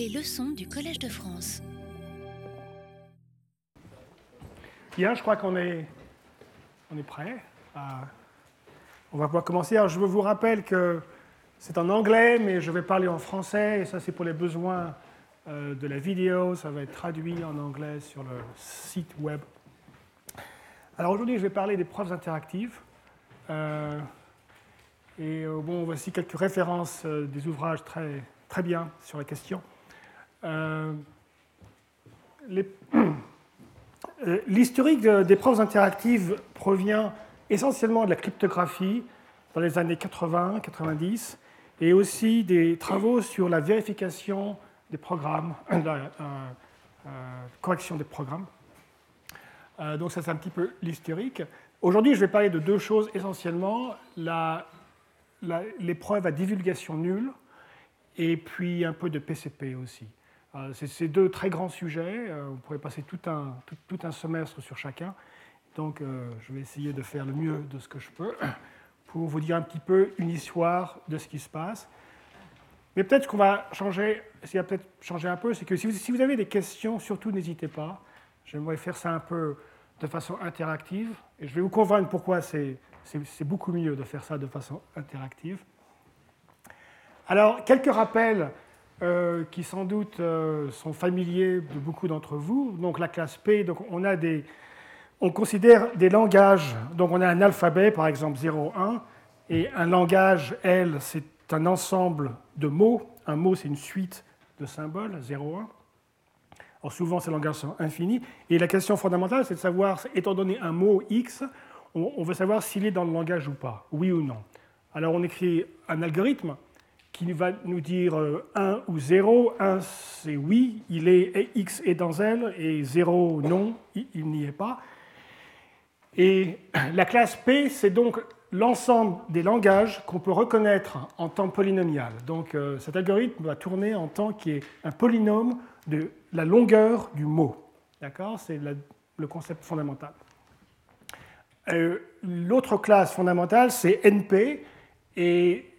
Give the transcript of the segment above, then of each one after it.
Les leçons du Collège de France. Bien, je crois qu'on est, on est prêt. à- on va pouvoir commencer. Alors, je vous rappelle que c'est en anglais, mais je vais parler en français, et ça, c'est pour les besoins euh, de la vidéo. Ça va être traduit en anglais sur le site web. Alors, aujourd'hui, je vais parler des preuves interactives. Euh, et euh, bon, voici quelques références euh, des ouvrages très, très bien sur la question. Euh, Euh, L'historique de- des preuves interactives provient essentiellement de la cryptographie dans les années 80-90 et aussi des travaux sur la vérification des programmes, la euh, correction des programmes. Donc ça c'est un petit peu l'historique. Aujourd'hui je vais parler de deux choses essentiellement, la- la- les preuves à divulgation nulle et puis un peu de PCP aussi. Euh, C'est ces deux très grands sujets. euh, on pourrait passer tout un, tout, un semestre sur chacun. Donc, euh, je vais essayer de faire le mieux de ce que je peux pour vous dire un petit peu une histoire de ce qui se passe. Mais peut-être qu'on va changer, qui va peut-être changer un peu, c'est que si vous, si vous avez des questions, surtout n'hésitez pas. J'aimerais faire ça un peu de façon interactive. Et je vais vous convaincre pourquoi c'est beaucoup mieux de faire ça de façon interactive. Alors, quelques rappels euh, qui sans doute euh, sont familiers de beaucoup d'entre vous. Donc la classe P, donc on a des, on considère des langages. Donc on a un alphabet, par exemple 0, 1, et un langage L, c'est un ensemble de mots. Un mot, c'est une suite de symboles, 0, 1. Alors souvent, ces langages sont infinis. Et la question fondamentale, c'est de savoir, étant donné un mot X, on, on veut savoir s'il est dans le langage ou pas, oui ou non. Alors on écrit un algorithme qui va nous dire euh, 1 ou 0. 1, c'est oui, il est, X est dans L, et 0, non, il, n'y est pas. Et la classe P, c'est donc l'ensemble des langages qu'on peut reconnaître en temps polynomial. Donc euh, cet algorithme va tourner en temps qui est un polynôme de la longueur du mot. D'accord? C'est le concept fondamental. Euh, L'autre classe fondamentale, c'est NP, et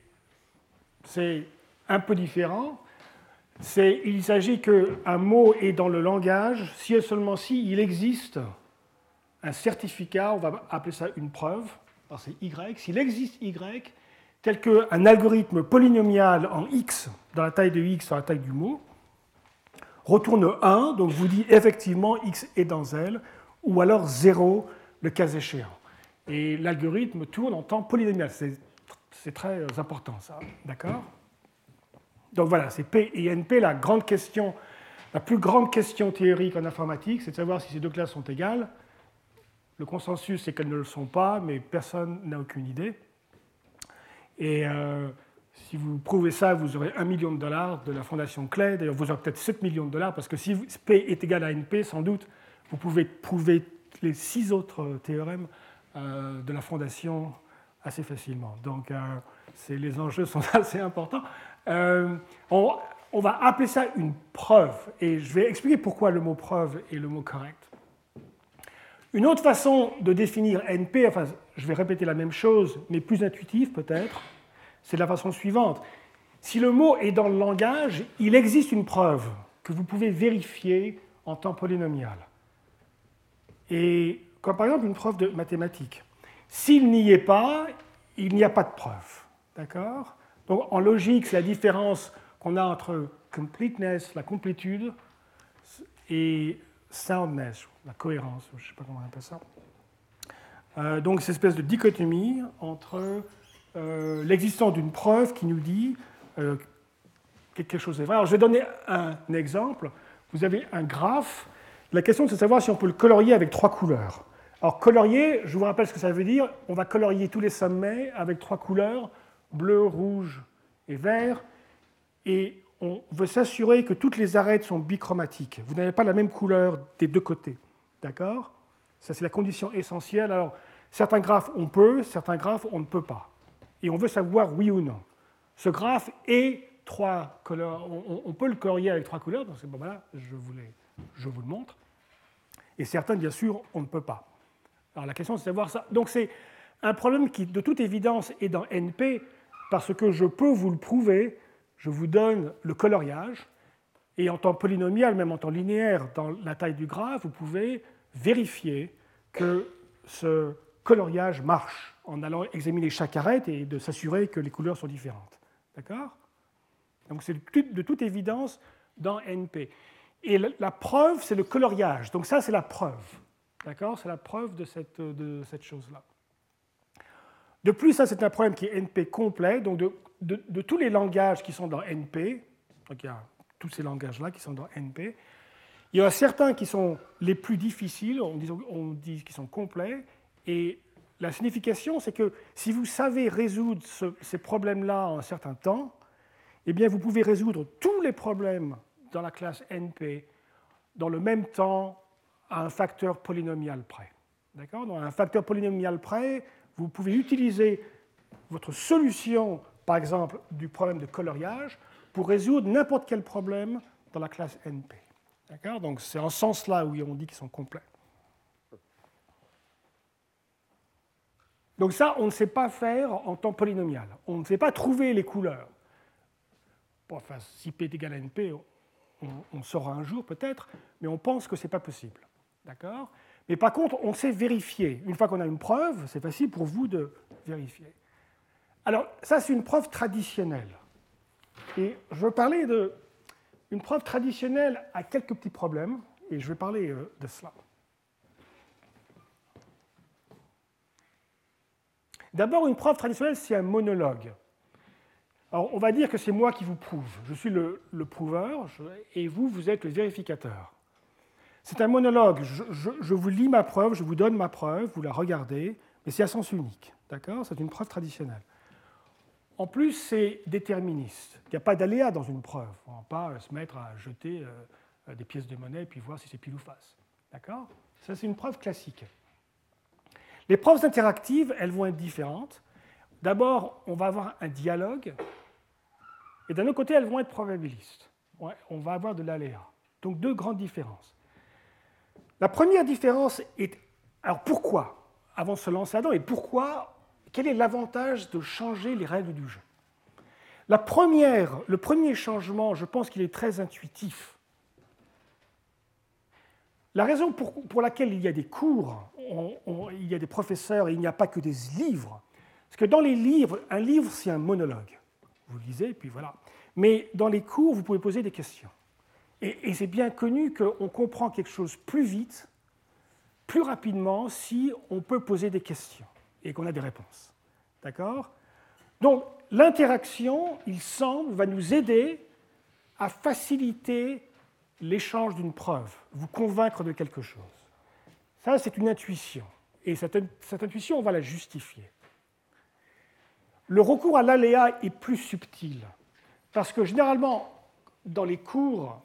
c'est un peu différent. Il s'agit qu'un mot est dans le langage si et seulement si il existe un certificat, on va appeler ça une preuve, c'est Y, s'il existe Y, tel qu'un algorithme polynomial en X, dans la taille de X, dans la taille du mot, retourne 1, donc vous dit effectivement X est dans L, ou alors 0, le cas échéant. Et l'algorithme tourne en temps polynomial. C'est c'est très euh, important, ça. D'accord? Donc voilà, c'est P et NP, la grande question, la plus grande question théorique en informatique, c'est de savoir si ces deux classes sont égales. Le consensus, c'est qu'elles ne le sont pas, mais personne n'a aucune idée. Et euh, si vous prouvez ça, vous aurez 1 million de dollars de la fondation Clay. D'ailleurs, vous aurez peut-être 7 millions de dollars, parce que si P est égal à NP, sans doute, vous pouvez prouver les six autres euh, théorèmes de la fondation assez facilement. Donc, euh, les enjeux sont assez importants. Euh, on, va appeler ça une preuve, et je vais expliquer pourquoi le mot preuve est le mot correct. Une autre façon de définir NP, enfin, je vais répéter la même chose, mais plus intuitive peut-être, c'est la façon suivante. Si le mot est dans le langage, il existe une preuve que vous pouvez vérifier en temps polynomial. Et comme par exemple une preuve de mathématiques. S'il n'y est pas, il n'y a pas de preuve. D'accord? Donc en logique, c'est la différence qu'on a entre completeness, la complétude, et soundness, la cohérence, je ne sais pas comment on appelle ça. Euh, donc cette espèce de dichotomie entre euh, l'existence d'une preuve qui nous dit euh, que quelque chose est vrai. Alors je vais donner un exemple. Vous avez un graphe. La question c'est de savoir si on peut le colorier avec trois couleurs. Alors colorier, je vous rappelle ce que ça veut dire. On va colorier tous les sommets avec trois couleurs, bleu, rouge et vert. Et on veut s'assurer que toutes les arêtes sont bichromatiques. Vous n'avez pas la même couleur des deux côtés. D'accord? Ça, c'est la condition essentielle. Alors, certains graphes, on peut, certains graphes, on ne peut pas. Et on veut savoir oui ou non. Ce graphe est trois couleurs. On, peut le colorier avec trois couleurs. Donc, c'est bon, voilà, je vous le montre. Et certains, bien sûr, on ne peut pas. Alors, la question, c'est de savoir ça. Donc, c'est un problème qui, de toute évidence, est dans NP, parce que je peux vous le prouver. Je vous donne le coloriage, Et en temps polynomial, même en temps linéaire, dans la taille du graphe, vous pouvez vérifier que ce coloriage marche en allant examiner chaque arête et de s'assurer que les couleurs sont différentes. D'accord? Donc c'est de toute évidence dans NP. Et la preuve, c'est le coloriage. Donc ça, c'est la preuve. D'accord? C'est la preuve de cette, chose-là. De plus, ça, c'est un problème qui est NP complet. Donc de, tous les langages qui sont dans NP, donc il y a tous ces langages-là qui sont dans NP, il y en a certains qui sont les plus difficiles, on dit, on qu'ils sont complets, et la signification, c'est que si vous savez résoudre ces problèmes-là en un certain temps, eh bien, vous pouvez résoudre tous les problèmes dans la classe NP dans le même temps à un facteur polynomial près. D'accord? Dans un facteur polynomial près, vous pouvez utiliser votre solution, par exemple, du problème de coloriage pour résoudre n'importe quel problème dans la classe NP. D'accord? Donc c'est en ce sens-là où on dit qu'ils sont complets. Donc ça, on ne sait pas faire en temps polynomial. On ne sait pas trouver les couleurs. enfin, si P est égal à NP, on, saura un jour peut-être, mais on pense que ce n'est pas possible. D'accord? Mais par contre, on sait vérifier. Une fois qu'on a une preuve, c'est facile pour vous de vérifier. Alors, ça, c'est une preuve traditionnelle. Et je veux parler d'une preuve traditionnelle à quelques petits problèmes, et je vais parler euh, de cela. D'abord, une preuve traditionnelle, c'est un monologue. Alors, on va dire que c'est moi qui vous prouve. Je suis le, prouveur et vous, vous êtes le vérificateur. C'est un monologue. Je, vous lis ma preuve, je vous donne ma preuve, vous la regardez, mais c'est à sens unique. D'accord? C'est une preuve traditionnelle. En plus, c'est déterministe. Il n'y a pas d'aléa dans une preuve. On ne va pas se mettre à jeter euh, des pièces de monnaie et puis voir si c'est pile ou face. D'accord? Ça, c'est une preuve classique. Les preuves interactives, elles vont être différentes. D'abord, on va avoir un dialogue et d'un autre côté, elles vont être probabilistes. on va avoir de l'aléa. Donc deux grandes différences. La première différence est, alors pourquoi, avant de se lancer là-dedans, et pourquoi, quel est l'avantage de changer les règles du jeu? Le premier changement, je pense qu'il est très intuitif. La raison pour, laquelle il y a des cours, il y a des professeurs et il n'y a pas que des livres, parce que dans les livres, un livre, c'est un monologue vous lisez, puis voilà. Mais dans les cours, vous pouvez poser des questions. Et, c'est bien connu qu'on comprend quelque chose plus vite, plus rapidement, si on peut poser des questions et qu'on a des réponses. D'accord? Donc, l'interaction, il semble, va nous aider à faciliter l'échange d'une preuve, vous convaincre de quelque chose. Ça, c'est une intuition. Et cette, intuition, on va la justifier. Le recours à l'aléa est plus subtil, parce que généralement, dans les cours,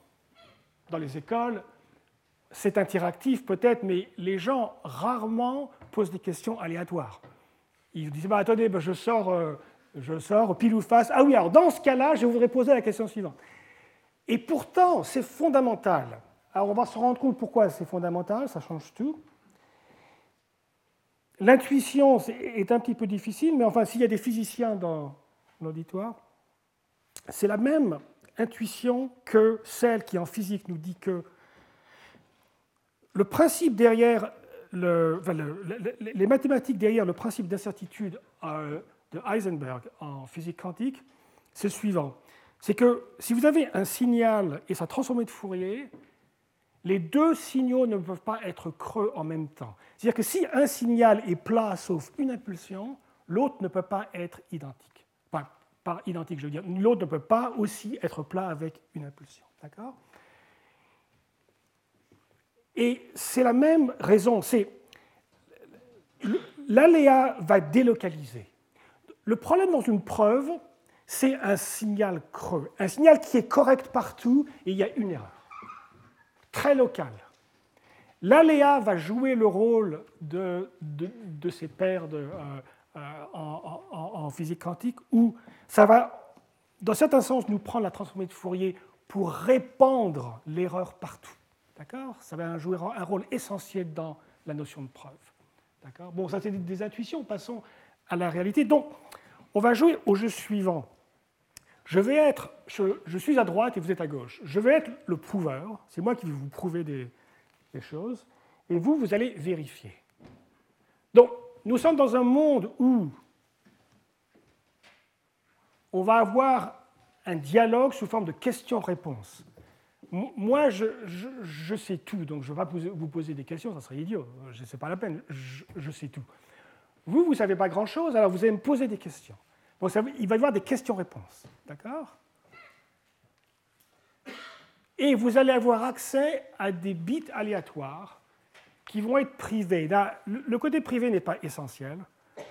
dans les écoles, c'est interactif peut-être, mais les gens rarement posent des questions aléatoires. Ils disent bah, Attendez, bah, je, sors, euh, je sors pile ou face. Ah oui, alors dans ce cas-là, je voudrais poser la question suivante. Et pourtant, c'est fondamental. Alors on va se rendre compte pourquoi c'est fondamental, ça change tout. L'intuition est un petit peu difficile, mais enfin, s'il y a des physiciens dans l'auditoire, c'est la même intuition que celle qui en physique nous dit que le principe derrière les mathématiques derrière le principe d'incertitude euh, de Heisenberg en physique quantique, c'est le suivant. C'est que si vous avez un signal et sa transformée de Fourier, les deux signaux ne peuvent pas être creux en même temps. C'est-à-dire que si un signal est plat sauf une impulsion, l'autre ne peut pas être identique. Pas identique, je veux dire. L'autre ne peut pas aussi être plat avec une impulsion. D'accord? Et c'est la même raison. C'est l'aléa va délocaliser. Le problème dans une preuve, c'est un signal creux, un signal qui est correct partout et il y a une erreur très local. L'aléa va jouer le rôle de, de, ces paires de, euh, en, physique quantique où ça va, dans certains sens, nous prendre la transformée de Fourier pour répandre l'erreur partout. D'accord? Ça va jouer un rôle essentiel dans la notion de preuve. D'accord? Bon, ça c'est des intuitions, passons à la réalité. Donc, on va jouer au jeu suivant. Je vais être, je, suis à droite et vous êtes à gauche. Je vais être le prouveur, c'est moi qui vais vous prouver des, des choses, et vous, vous allez vérifier. Donc, nous sommes dans un monde où on va avoir un dialogue sous forme de questions-réponses. Moi, je, sais tout, donc je ne vais pas vous poser des questions, ça serait idiot, ce n'est pas la peine, je, sais tout. Vous, vous ne savez pas grand-chose, alors vous allez me poser des questions. Il va y avoir des questions-réponses, d'accord? Et vous allez avoir accès à des bits aléatoires qui vont être privés. le côté privé n'est pas essentiel,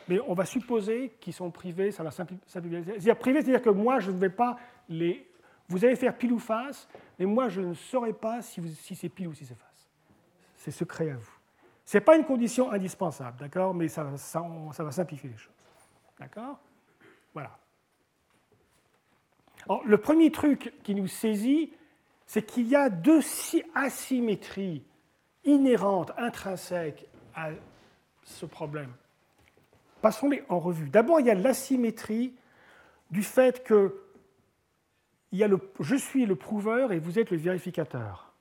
mais on va supposer qu'ils sont privés, ça va simplifier. C'est-à-dire privé, c'est-à-dire que moi, je ne vais pas les... Vous allez faire pile ou face, mais moi, je ne saurais pas si, c'est pile ou si c'est face. C'est secret à vous. Ce n'est pas une condition indispensable, d'accord Mais ça, va simplifier les choses. D'accord Voilà. Alors, le premier truc qui nous saisit, c'est qu'il y a deux asymétries inhérentes, intrinsèques à ce problème. Passons-les en revue. D'abord, il y a l'asymétrie du fait que il y a le, je suis le prouveur et vous êtes le vérificateur.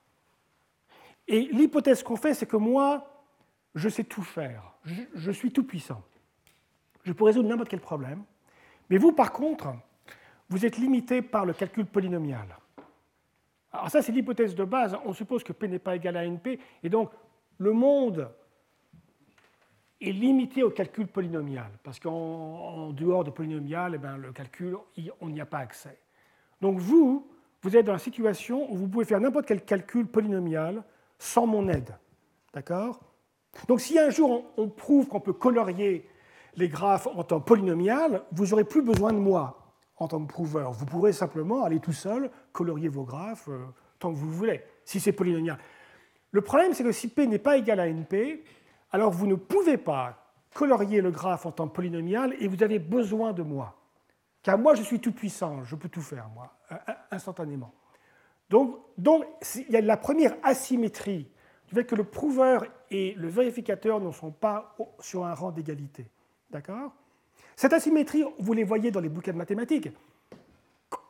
Et l'hypothèse qu'on fait, c'est que moi, je sais tout faire. Je, suis tout puissant. Je peux résoudre n'importe quel problème. Mais vous, par contre, vous êtes limité par le calcul polynomial. Alors ça, c'est l'hypothèse de base. On suppose que P n'est pas égal à NP. Et donc, le monde est limité au calcul polynomial, parce qu'en dehors de polynomial, eh ben, le calcul, on n'y a pas accès. Donc vous, vous êtes dans la situation où vous pouvez faire n'importe quel calcul polynomial sans mon aide. D'accord? Donc si un jour on, prouve qu'on peut colorier les graphes en temps polynomial, vous n'aurez plus besoin de moi en tant que prouveur. Vous pourrez simplement aller tout seul colorier vos graphes euh, tant que vous voulez, si c'est polynomial. Le problème, c'est que si P n'est pas égal à NP, alors vous ne pouvez pas colorier le graphe en temps polynomial et vous avez besoin de moi. Car moi, je suis tout puissant, je peux tout faire, moi, euh, euh, instantanément. Donc, donc il y a la première asymétrie du fait que le prouveur et le vérificateur ne sont pas sur un rang d'égalité. D'accord? Cette asymétrie, vous les voyez dans les bouquins de mathématiques.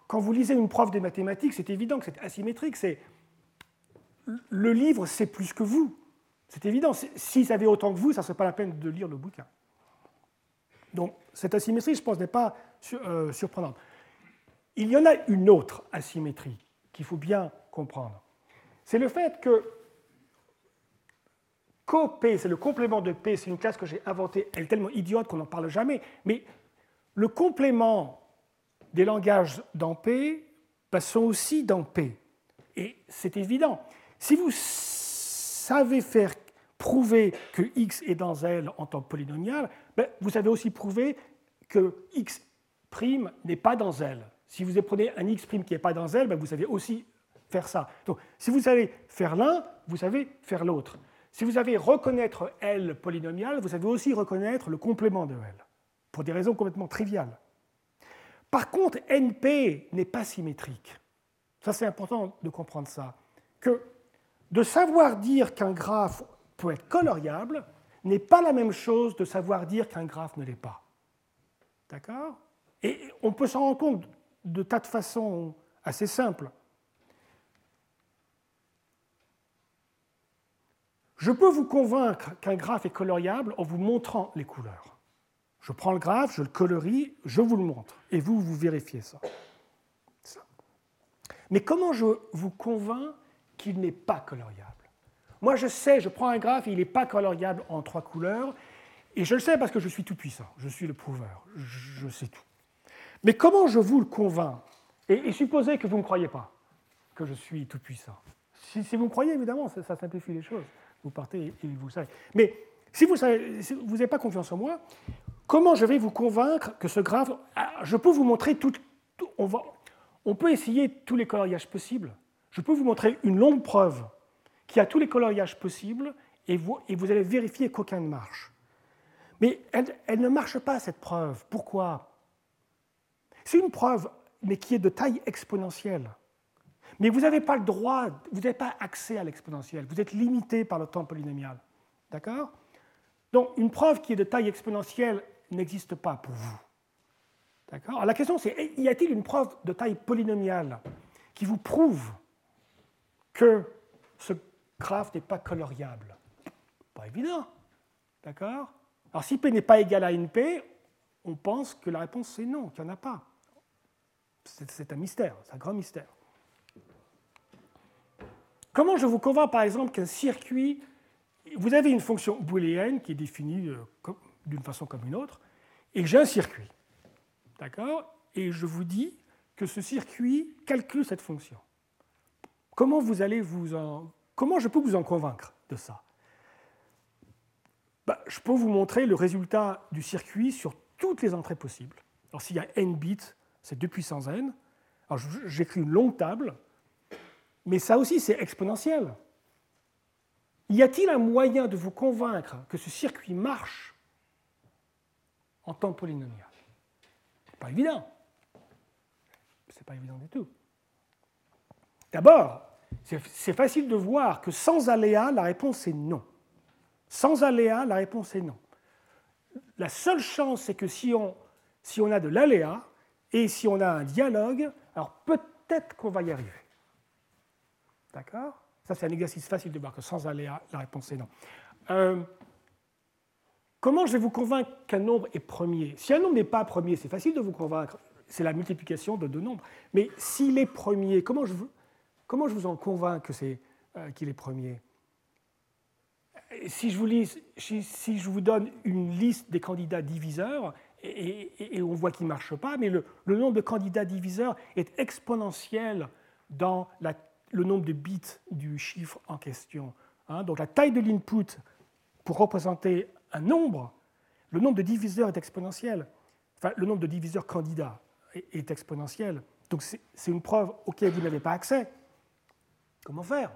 Quand vous lisez une prof de mathématiques, c'est évident que c'est asymétrique. C'est le livre, c'est plus que vous. C'est évident. S'ils avaient autant que vous, ça ne serait pas la peine de lire le bouquin. Donc, cette asymétrie, je pense, n'est pas euh, surprenante. Il y en a une autre asymétrie qu'il faut bien comprendre. C'est le fait que CoP, c'est le complément de P, c'est une classe que j'ai inventée, elle est tellement idiote qu'on n'en parle jamais, mais le complément des langages dans P bah, sont aussi dans P. Et c'est évident. Si vous savez faire prouver que x est dans L en tant que polynomial, ben, vous savez aussi prouver que x' n'est pas dans L. Si vous prenez un x' qui n'est pas dans L, ben, vous savez aussi faire ça. Donc, si vous savez faire l'un, vous savez faire l'autre. Si vous savez reconnaître L polynomial, vous savez aussi reconnaître le complément de L, pour des raisons complètement triviales. Par contre, NP n'est pas symétrique. Ça, c'est important de comprendre ça. Que de savoir dire qu'un graphe peut être coloriable n'est pas la même chose de savoir dire qu'un graphe ne l'est pas. D'accord? Et on peut s'en rendre compte de tas de façons assez simples. Je peux vous convaincre qu'un graphe est coloriable en vous montrant les couleurs. Je prends le graphe, je le colorie, je vous le montre, et vous, vous vérifiez ça. Mais comment je vous convainc qu'il n'est pas coloriable? Moi, je sais, je prends un graphe, il n'est pas coloriable en trois couleurs, et je le sais parce que je suis tout puissant, je suis le prouveur, je sais tout. Mais comment je vous le convainc? Et, supposez que vous ne me croyez pas que je suis tout puissant. Si, vous me croyez, évidemment, ça, simplifie les choses. Vous partez et vous savez. Mais si vous n'avez pas confiance en moi, comment je vais vous convaincre que ce graphe, ah, je peux vous montrer tout, on, va, on peut essayer tous les coloriages possibles. Je peux vous montrer une longue preuve qui a tous les coloriages possibles, et vous, et vous allez vérifier qu'aucun ne marche. Mais elle, elle, ne marche pas, cette preuve. Pourquoi? C'est une preuve, mais qui est de taille exponentielle. Mais vous n'avez pas le droit, vous n'avez pas accès à l'exponentielle. Vous êtes limité par le temps polynomial. D'accord? Donc, une preuve qui est de taille exponentielle n'existe pas pour vous. D'accord? La question c'est, y a-t-il une preuve de taille polynomiale qui vous prouve que ce graphe n'est pas coloriable? Pas évident. D'accord? Alors si P n'est pas égal à NP, on pense que la réponse c'est non, qu'il n'y en a pas. C'est un mystère, c'est un grand mystère. Comment je vous convainc par exemple qu'un circuit, vous avez une fonction booléenne qui est définie euh, d'une façon comme une autre, et j'ai un circuit. D'accord? Et je vous dis que ce circuit calcule cette fonction. Comment vous allez vous en... Comment je peux vous en convaincre de ça? Bah, Je peux vous montrer le résultat du circuit sur toutes les entrées possibles. Alors s'il y a n bits, c'est 2 puissance n. Alors j'écris une longue table, mais ça aussi c'est exponentiel. Y a-t-il un moyen de vous convaincre que ce circuit marche en temps polynomial? Pas évident. C'est pas évident du tout. D'abord, c'est facile de voir que sans aléa, la réponse est non. Sans aléa, la réponse est non. La seule chance, c'est que si on, si on a de l'aléa et si on a un dialogue, alors peut-être qu'on va y arriver. D'accord? Ça, c'est un exercice facile de que sans aléa, la réponse est non. Euh, Comment je vais vous convaincre qu'un nombre est premier? Si un nombre n'est pas premier, c'est facile de vous convaincre. C'est la multiplication de deux nombres. Mais s'il est premier, comment je, vous, en convainc que c'est, euh, qu'il est premier? Si je, vous si, je vous donne une liste des candidats diviseurs, et, on voit qu'il ne marche pas, mais le, nombre de candidats diviseurs est exponentiel dans le nombre de bits du chiffre en question. Hein. donc la taille de l'input pour représenter un nombre, le nombre de diviseurs est exponentiel. Enfin, le nombre de diviseurs candidats est, exponentiel. Donc c'est une preuve auquel vous n'avez pas accès. Comment faire?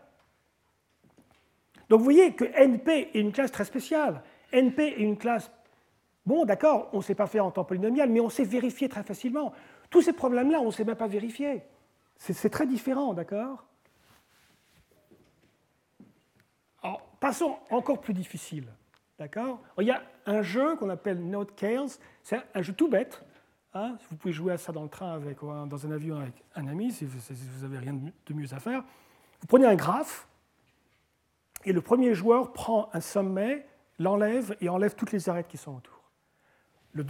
Donc vous voyez que NP est une classe très spéciale. NP est une classe, bon d'accord, on ne sait pas faire en temps polynomial, mais on sait vérifier très facilement. Tous ces problèmes-là, on ne sait même pas vérifier. C'est très différent, d'accord Alors, passons encore plus difficile. D'accord? Il y a un jeu qu'on appelle Note Chaos. C'est un jeu tout bête. Hein. vous pouvez jouer à ça dans le train, avec, dans un avion avec un ami, si vous n'avez rien de mieux à faire. Vous prenez un graphe, et le premier joueur prend un sommet, l'enlève et enlève toutes les arêtes qui sont autour. Le,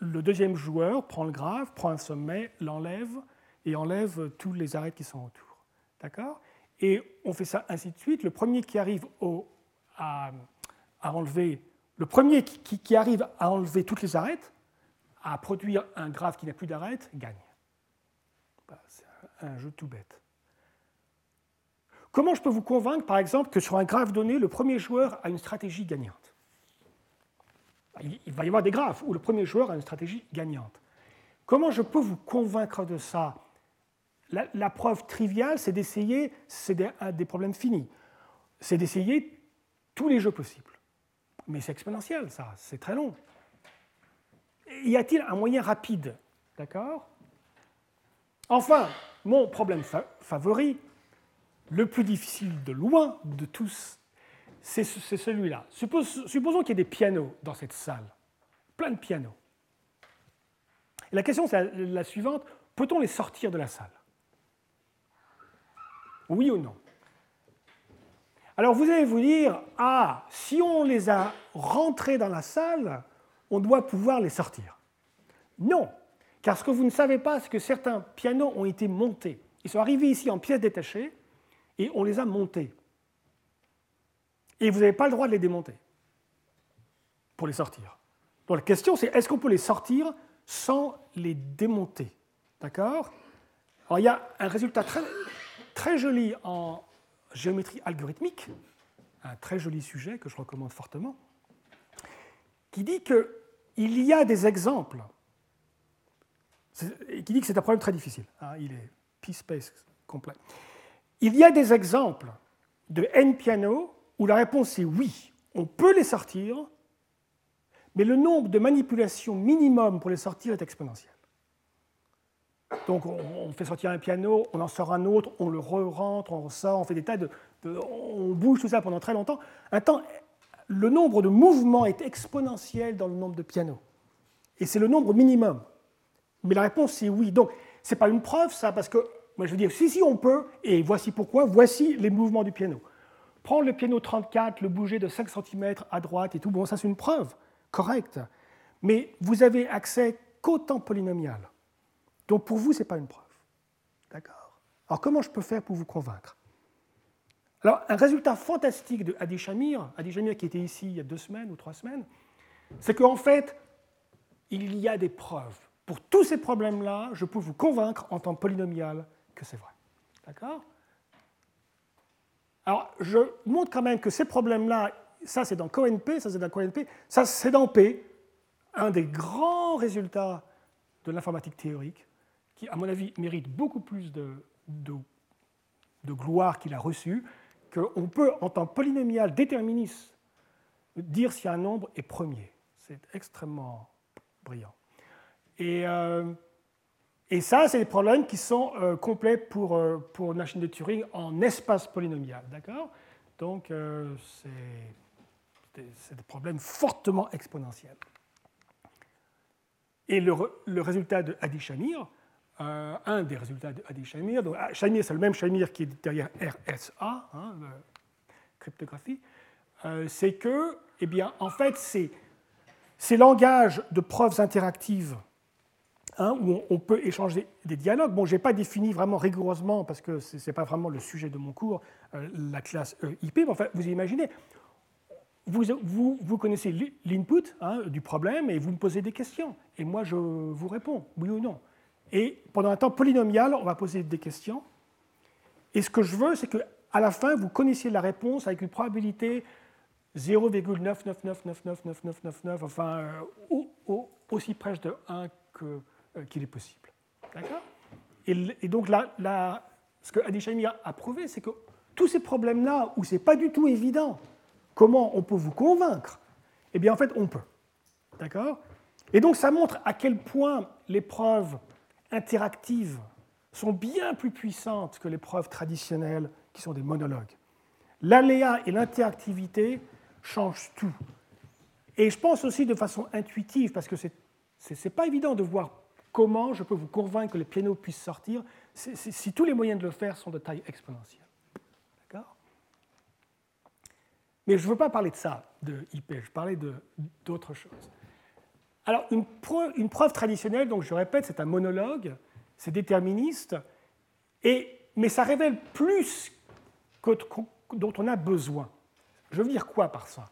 le, deuxième joueur prend le graphe, prend un sommet, l'enlève et enlève tous les arêtes qui sont autour. D'accord? Et on fait ça ainsi de suite. Le premier qui arrive au, à, enlever, le premier qui, arrive à enlever toutes les arêtes, à produire un graphe qui n'a plus d'arêtes, gagne. Bah, c'est un jeu tout bête. Comment je peux vous convaincre, par exemple, que sur un graphe donné, le premier joueur a une stratégie gagnante? Bah, Il va y avoir des graphes où le premier joueur a une stratégie gagnante. Comment je peux vous convaincre de ça? La, preuve triviale, c'est d'essayer, c'est des problèmes finis, c'est d'essayer tous les jeux possibles. Mais c'est exponentiel, ça, c'est très long. Y a-t-il un moyen rapide D'accord? Enfin, mon problème favori, le plus difficile de loin de tous, c'est celui-là. supposons qu'il y ait des pianos dans cette salle, plein de pianos. la question c'est la suivante, peut-on les sortir de la salle? Oui ou non? Alors vous allez vous dire, ah, si on les a rentrés dans la salle, on doit pouvoir les sortir. Non, car ce que vous ne savez pas, c'est que certains pianos ont été montés. Ils sont arrivés ici en pièces détachées et on les a montés. Et vous n'avez pas le droit de les démonter pour les sortir. Donc la question c'est est-ce qu'on peut les sortir sans les démonter? D'accord? Alors il y a un résultat très, très joli en, géométrie algorithmique, un très joli sujet que je recommande fortement, qui dit qu'il y a des exemples, qui dit que c'est un problème très difficile, hein, il est p-space complet. Il y a des exemples de n piano où la réponse est oui, on peut les sortir, mais le nombre de manipulations minimum pour les sortir est exponentiel. Donc on, fait sortir un piano, on en sort un autre, on le re-rentre, on ressort, on fait des tas de, On bouge tout ça pendant très longtemps. Un temps, le nombre de mouvements est exponentiel dans le nombre de pianos. Et c'est le nombre minimum. Mais la réponse, c'est oui. Donc, ce n'est pas une preuve, ça, parce que moi, je veux dire, si, si, on peut, et voici pourquoi, voici les mouvements du piano. Prendre le piano 34, le bouger de 5 cm à droite et tout, bon, ça, c'est une preuve, correcte. Mais vous avez accès qu'au temps polynomial. Donc, pour vous, ce n'est pas une preuve. D'accord? Alors, comment je peux faire pour vous convaincre? Alors, un résultat fantastique de Adi Shamir, Adi Shamir qui était ici il y a deux semaines ou trois semaines, c'est qu'en fait, il y a des preuves. Pour tous ces problèmes-là, je peux vous convaincre en temps polynomial que c'est vrai. D'accord? Alors, je montre quand même que ces problèmes-là, ça c'est dans CoNP, ça c'est dans CoNP, ça c'est dans P, un des grands résultats de l'informatique théorique, à mon avis, mérite beaucoup plus de, gloire qu'il a reçu, qu'on peut, en temps polynomial déterministe, dire si un nombre est premier. C'est extrêmement brillant. Et, euh, et ça, c'est des problèmes qui sont euh, complets pour, euh, pour une machine de Turing en espace polynomial. D'accord? Donc, c'est des problèmes fortement exponentiels. Et le, le résultat de Adi-Shamir, euh, un des résultats de Adi Shamir. Donc, ah, Shamir, c'est le même Shamir qui est derrière RSA, hein, cryptographie. Euh, c'est que, eh bien, en fait, ces, ces langages de preuves interactives hein, où on, peut échanger des dialogues. Bon, je n'ai pas défini vraiment rigoureusement parce que ce n'est pas vraiment le sujet de mon cours, euh, la classe IP, mais enfin, vous imaginez, vous, vous, vous, connaissez l'input hein, du problème et vous me posez des questions. Et moi, je vous réponds, oui ou non. Et pendant un temps polynomial, on va poser des questions. Et ce que je veux, c'est qu'à la fin, vous connaissiez la réponse avec une probabilité 0,9999999, enfin, euh, aussi proche de 1 euh, qu'il est possible. D'accord? Et, donc, là, ce que Adi a prouvé, c'est que tous ces problèmes-là, où ce n'est pas du tout évident comment on peut vous convaincre, eh bien, en fait, on peut. D'accord? Et donc, ça montre à quel point les preuves interactives sont bien plus puissantes que les preuves traditionnelles qui sont des monologues. L'aléa et l'interactivité changent tout. Et je pense aussi de façon intuitive, parce que ce n'est pas évident de voir comment je peux vous convaincre que les pianos puissent sortir si tous les moyens de le faire sont de taille exponentielle. D'accord? Mais je ne veux pas parler de ça, de IP, je parlais d'autre chose. Alors, une preuve, traditionnelle, donc je répète, c'est un monologue, c'est déterministe, et, mais ça révèle plus que, dont on a besoin. Je veux dire quoi par ça?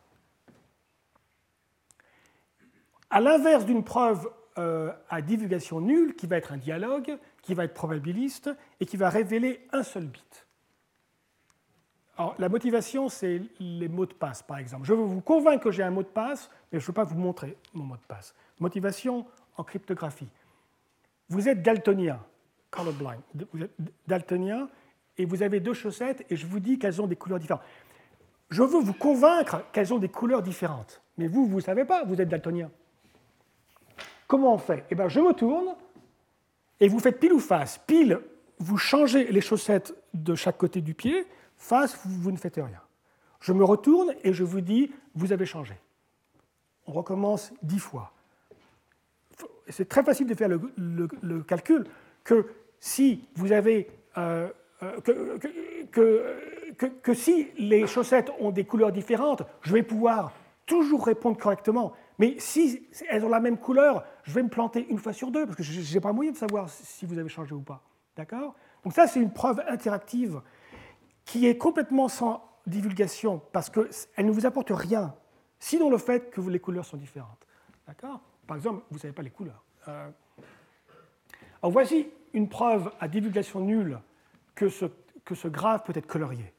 À l'inverse d'une preuve euh, à divulgation nulle, qui va être un dialogue, qui va être probabiliste, et qui va révéler un seul bit. Alors, la motivation, c'est les mots de passe, par exemple. Je veux vous convaincre que j'ai un mot de passe, mais je ne veux pas vous montrer mon mot de passe. Motivation en cryptographie. Vous êtes daltonien, colorblind. Vous êtes daltonien et vous avez deux chaussettes et je vous dis qu'elles ont des couleurs différentes. Je veux vous convaincre qu'elles ont des couleurs différentes. Mais vous, vous ne savez pas, vous êtes daltonien. Comment on fait? Eh bien, je me tourne et vous faites pile ou face. Pile, vous changez les chaussettes de chaque côté du pied. Face, vous ne faites rien. Je me retourne et je vous dis, vous avez changé. On recommence dix fois c'est très facile de faire le, calcul, que si euh, euh, que, si les chaussettes ont des couleurs différentes, je vais pouvoir toujours répondre correctement. Mais si elles ont la même couleur, je vais me planter une fois sur deux, parce que je n'ai pas moyen de savoir si vous avez changé ou pas. D'accord? Donc ça, c'est une preuve interactive qui est complètement sans divulgation, parce qu'elle ne vous apporte rien, sinon le fait que les couleurs sont différentes. D'accord? Par exemple, vous ne savez pas les couleurs. Euh, alors voici une preuve à divulgation nulle que ce, que ce graphe peut être colorié.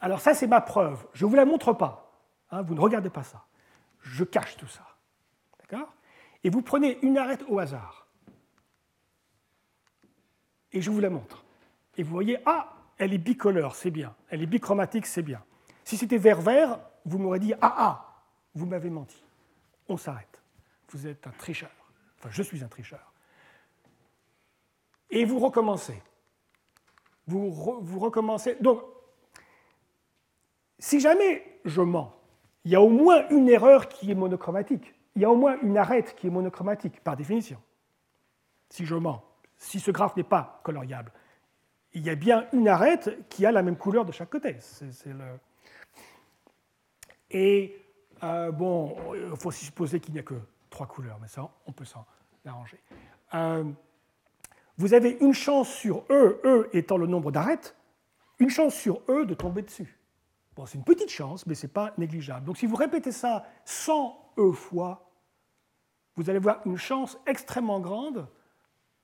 Alors ça, c'est ma preuve. Je ne vous la montre pas. Hein, vous ne regardez pas ça. Je cache tout ça. D'accord? Et vous prenez une arête au hasard. Et je vous la montre. Et vous voyez, ah, elle est bicolore, c'est bien. Elle est bichromatique, c'est bien. Si c'était vert-vert, vous m'aurez dit, ah, ah, vous m'avez menti on s'arrête. Vous êtes un tricheur. Enfin, je suis un tricheur. Et vous recommencez. Vous, recommencez. Donc, si jamais je mens, il y a au moins une erreur qui est monochromatique. il y a au moins une arête qui est monochromatique, par définition. Si je mens, si ce graphe n'est pas coloriable, il y a bien une arête qui a la même couleur de chaque côté. Et euh, bon, il faut supposer qu'il n'y a que trois couleurs, mais ça, on peut s'en arranger. Euh, vous avez une chance sur E, E étant le nombre d'arêtes, une chance sur E de tomber dessus. Bon, c'est une petite chance, mais ce n'est pas négligeable. Donc si vous répétez ça 100 E fois, vous allez voir une chance extrêmement grande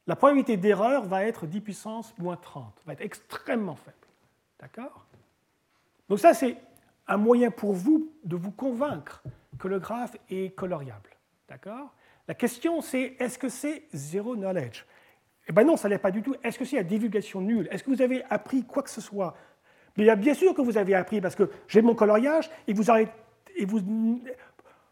la probabilité d'erreur va être 10 puissance moins 30, va être extrêmement faible. D'accord? Donc ça, c'est un moyen pour vous de vous convaincre que le graphe est coloriable. D'accord? La question, c'est est-ce que c'est zéro knowledge? Eh bien non, ça n'est pas du tout. Est-ce que c'est la divulgation nulle? Est-ce que vous avez appris quoi que ce soit? Bien sûr que vous avez appris, parce que j'ai mon coloriage, et vous, et vous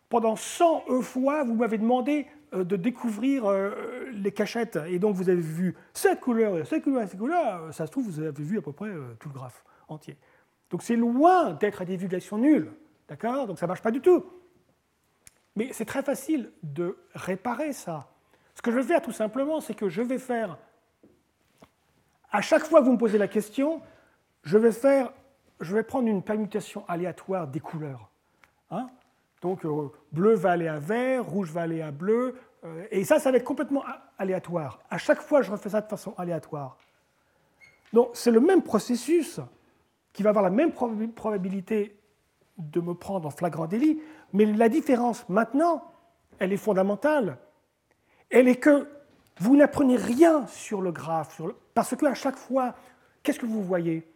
pendant 100 fois, vous m'avez demandé de découvrir euh, les cachettes. Et donc vous avez vu cette couleur, cette couleur, cette couleur. Ça se trouve, vous avez vu à peu près euh, tout le graphe entier. Donc c'est loin d'être à divulgation nulle. D'accord? Donc ça ne marche pas du tout. Mais c'est très facile de réparer ça. Ce que je vais faire tout simplement, c'est que je vais faire, à chaque fois que vous me posez la question, je vais, faire, je vais prendre une permutation aléatoire des couleurs. Hein donc euh, bleu va aller à vert, rouge va aller à bleu, euh, et ça, ça va être complètement aléatoire. À chaque fois, je refais ça de façon aléatoire. Donc c'est le même processus qui va avoir la même probabilité de me prendre en flagrant délit, mais la différence maintenant, elle est fondamentale. Elle est que vous n'apprenez rien sur le graphe, parce qu'à chaque fois, qu'est-ce que vous voyez?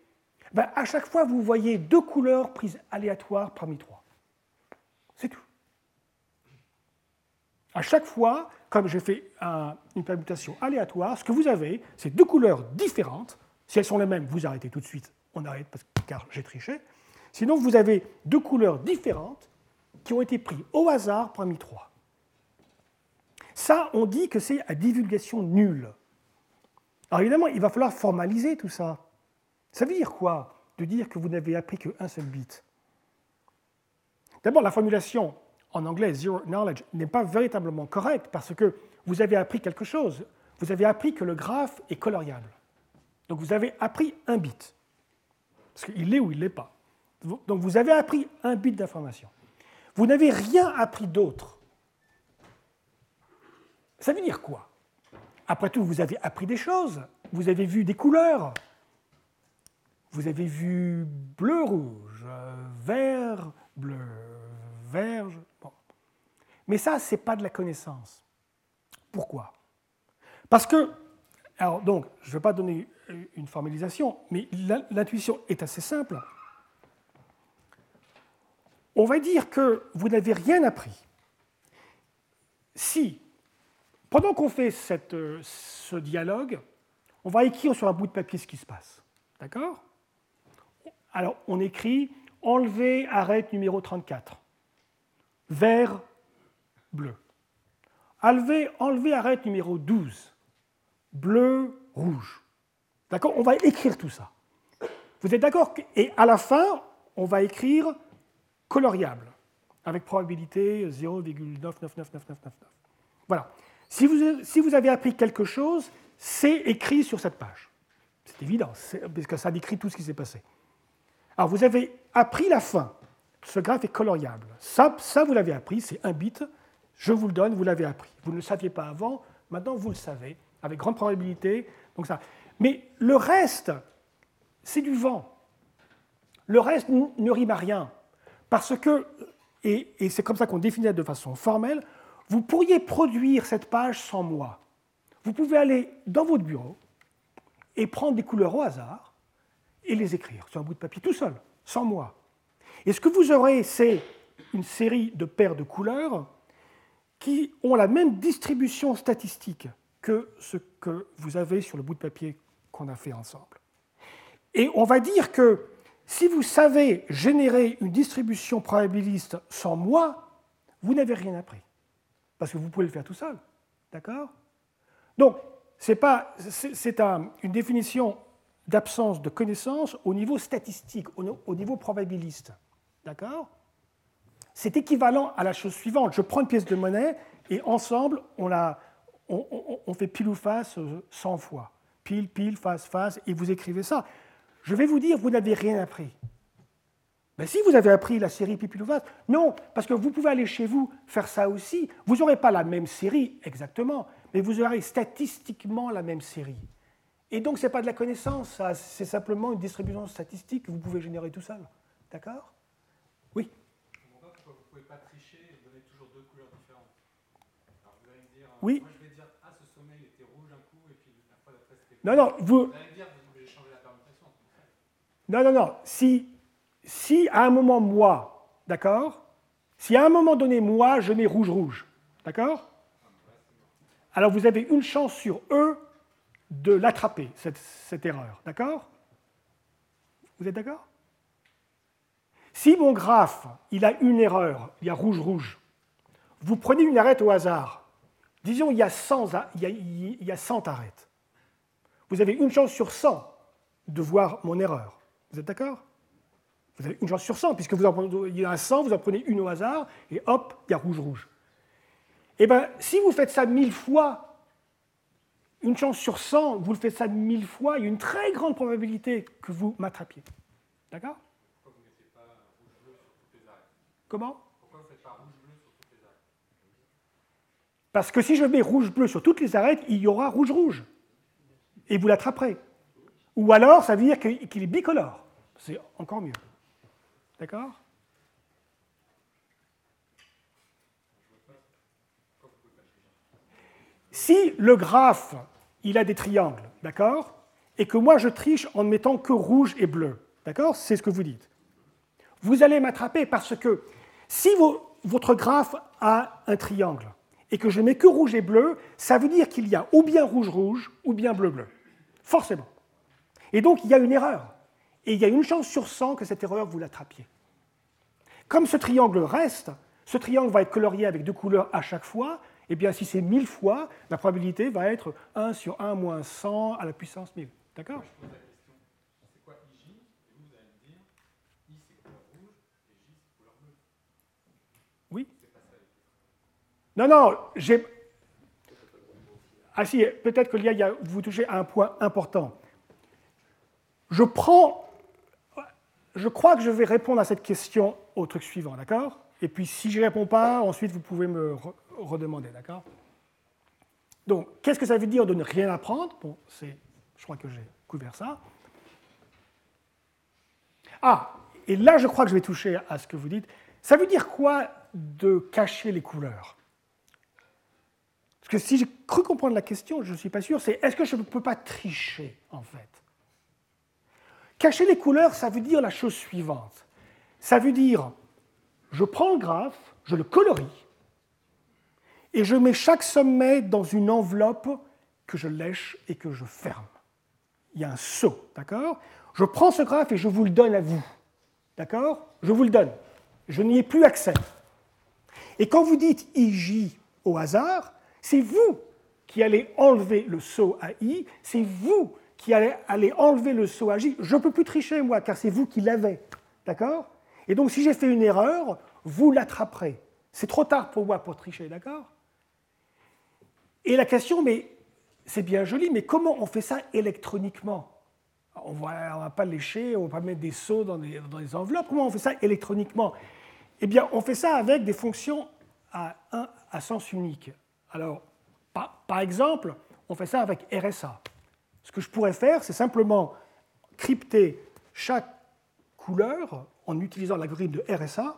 Ben, À chaque fois, vous voyez deux couleurs prises aléatoires parmi trois. C'est tout. À chaque fois, comme j'ai fait une permutation aléatoire, ce que vous avez, c'est deux couleurs différentes. Si elles sont les mêmes, vous arrêtez tout de suite, on arrête parce, car j'ai triché. Sinon, vous avez deux couleurs différentes qui ont été prises au hasard parmi trois. Ça, on dit que c'est à divulgation nulle. Alors évidemment, il va falloir formaliser tout ça. Ça veut dire quoi De dire que vous n'avez appris qu'un seul bit? D'abord, la formulation en anglais zero knowledge n'est pas véritablement correcte parce que vous avez appris quelque chose. Vous avez appris que le graphe est coloriable. Donc vous avez appris un bit. Parce qu'il l'est ou il ne l'est pas. Donc vous avez appris un bit d'information. Vous n'avez rien appris d'autre. Ça veut dire quoi? Après tout, vous avez appris des choses. Vous avez vu des couleurs. Vous avez vu bleu, rouge, vert, bleu, verge. Mais ça, ce n'est pas de la connaissance. Pourquoi? Parce que, alors donc, je ne vais pas donner une formalisation, mais l'intuition est assez simple. On va dire que vous n'avez rien appris. Si, pendant qu'on fait cette, ce dialogue, on va écrire sur un bout de papier ce qui se passe. D'accord? Alors, on écrit enlever arrête numéro 34 vert, bleu. Enlever, enlever numéro 12, bleu, rouge. D'accord? On va écrire tout ça. Vous êtes d'accord Et à la fin, on va écrire coloriable, avec probabilité 0,999999. Voilà. Si vous, si vous avez appris quelque chose, c'est écrit sur cette page. C'est évident, parce que ça décrit tout ce qui s'est passé. Alors vous avez appris la fin ce graphe est coloriable. Ça, ça vous l'avez appris, c'est un bit. Je vous le donne, vous l'avez appris. Vous ne le saviez pas avant, maintenant vous le savez, avec grande probabilité. Donc ça. Mais le reste, c'est du vent. Le reste ne rime à rien. Parce que, et, et c'est comme ça qu'on définit de façon formelle, vous pourriez produire cette page sans moi. Vous pouvez aller dans votre bureau et prendre des couleurs au hasard et les écrire sur un bout de papier tout seul, sans moi. Et ce que vous aurez, c'est une série de paires de couleurs qui ont la même distribution statistique que ce que vous avez sur le bout de papier qu'on a fait ensemble. Et on va dire que si vous savez générer une distribution probabiliste sans moi, vous n'avez rien appris. Parce que vous pouvez le faire tout seul. D'accord? Donc, c'est une définition d'absence de connaissance au niveau statistique, au niveau probabiliste. D'accord? C'est équivalent à la chose suivante. Je prends une pièce de monnaie et ensemble, on, la, on, fait pile ou face 100 fois. Pile, pile, face, face, et vous écrivez ça. Je vais vous dire, vous n'avez rien appris. Mais si vous avez appris la série pile ou face, non, parce que vous pouvez aller chez vous faire ça aussi. Vous n'aurez pas la même série exactement, mais vous aurez statistiquement la même série. Et donc, ce n'est pas de la connaissance, c'est simplement une distribution statistique que vous pouvez générer tout seul. D'accord Oui pourquoi vous ne pouvez pas tricher et donner toujours deux couleurs différentes. Alors vous allez me dire, oui. moi je vais dire, ah ce sommet il était rouge un coup et puis la fois d'après c'était. Non, non, vous. Vous allez me dire, changé la permutation. Non, non, non. Si, si à un moment moi, d'accord? Si à un moment donné moi je mets rouge-rouge, d'accord? Alors vous avez une chance sur E de l'attraper, cette, cette erreur, d'accord? Vous êtes d'accord? Si mon graphe, il a une erreur, il y a rouge-rouge, vous prenez une arête au hasard, disons il y a 100, il y a, 100 arêtes. Vous avez une chance sur 100 de voir mon erreur. Vous êtes d'accord? Vous avez une chance sur 100, puisque vous en prenez, il y a 100, vous en prenez une au hasard, et hop, il y a rouge-rouge. Eh bien, si vous faites ça mille fois, une chance sur 100, vous le faites ça mille fois, il y a une très grande probabilité que vous m'attrapiez. D'accord? Comment? Pourquoi vous ne faites pas rouge-bleu sur toutes les arêtes? Parce que si je mets rouge-bleu sur toutes les arêtes, il y aura rouge-rouge. Et vous l'attraperez. Ou alors, ça veut dire qu'il est bicolore. C'est encore mieux. D'accord? Si le graphe, il a des triangles, d'accord? Et que moi, je triche en ne mettant que rouge et bleu, d'accord? C'est ce que vous dites. Vous allez m'attraper parce que si votre graphe a un triangle et que je mets que rouge et bleu, ça veut dire qu'il y a ou bien rouge-rouge ou bien bleu-bleu. Forcément. Et donc il y a une erreur. Et il y a une chance sur 100 que cette erreur, vous l'attrapiez. Comme ce triangle reste, ce triangle va être colorié avec deux couleurs à chaque fois, et eh bien si c'est 1000 fois, la probabilité va être 1 sur 1 moins 100 à la puissance 1000. D'accord? Non, non, j'ai. Ah si, peut-être que vous touchez à un point important. Je prends. Je crois que je vais répondre à cette question au truc suivant, d'accord? Et puis si je n'y réponds pas, ensuite vous pouvez me redemander, d'accord? Donc, qu'est-ce que ça veut dire de ne rien apprendre? Bon, c'est. Je crois que j'ai couvert ça. Ah, et là je crois que je vais toucher à ce que vous dites. Ça veut dire quoi de cacher les couleurs? Que si j'ai cru comprendre la question, je ne suis pas sûr, c'est est-ce que je ne peux pas tricher, en fait? Cacher les couleurs, ça veut dire la chose suivante. Ça veut dire, je prends le graphe, je le colorie, et je mets chaque sommet dans une enveloppe que je lèche et que je ferme. Il y a un saut, d'accord? Je prends ce graphe et je vous le donne à vous. D'accord? Je vous le donne. Je n'y ai plus accès. Et quand vous dites IJ au hasard, c'est vous qui allez enlever le saut à I, c'est vous qui allez, enlever le saut à J. Je ne peux plus tricher, moi, car c'est vous qui l'avez. D'accord? Et donc, si j'ai fait une erreur, vous l'attraperez. C'est trop tard pour moi pour tricher, d'accord? Et la question, mais c'est bien joli, mais comment on fait ça électroniquement? On ne va, pas lécher, on ne va pas mettre des sauts dans des, enveloppes. Comment on fait ça électroniquement? Eh bien, on fait ça avec des fonctions à sens unique. Alors, par, exemple, on fait ça avec RSA. Ce que je pourrais faire, c'est simplement crypter chaque couleur en utilisant l'algorithme de RSA.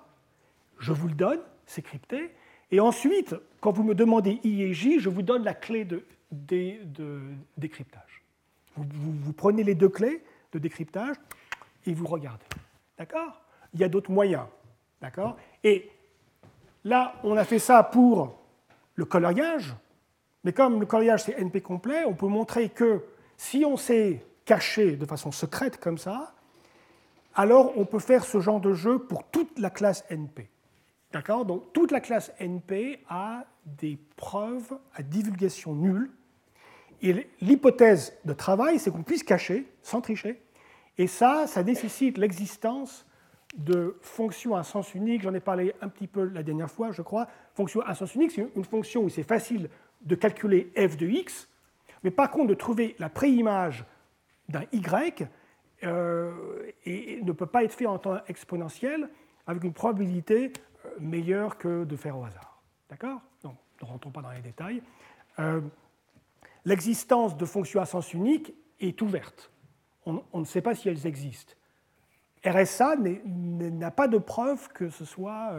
Je vous le donne, c'est crypté. Et ensuite, quand vous me demandez I et J, je vous donne la clé de, décryptage. Vous, prenez les deux clés de décryptage et vous regardez. D'accord? Il y a d'autres moyens. D'accord? Et là, on a fait ça pour le coloriage, mais comme le coloriage c'est NP complet, on peut montrer que si on s'est caché de façon secrète comme ça, alors on peut faire ce genre de jeu pour toute la classe NP. D'accord? Donc toute la classe NP a des preuves à divulgation nulle. Et l'hypothèse de travail, c'est qu'on puisse cacher sans tricher. Et ça, ça nécessite l'existence de fonction à sens unique, j'en ai parlé un petit peu la dernière fois, je crois. Fonction à sens unique, c'est une fonction où c'est facile de calculer f de x, mais par contre de trouver la préimage d'un y euh, ne peut pas être fait en temps exponentiel avec une probabilité euh, meilleure que de faire au hasard. D'accord? Donc, ne rentrons pas dans les détails. Euh, l'existence de fonctions à sens unique est ouverte. On, ne sait pas si elles existent. RSA n'a pas de preuve que ce soit.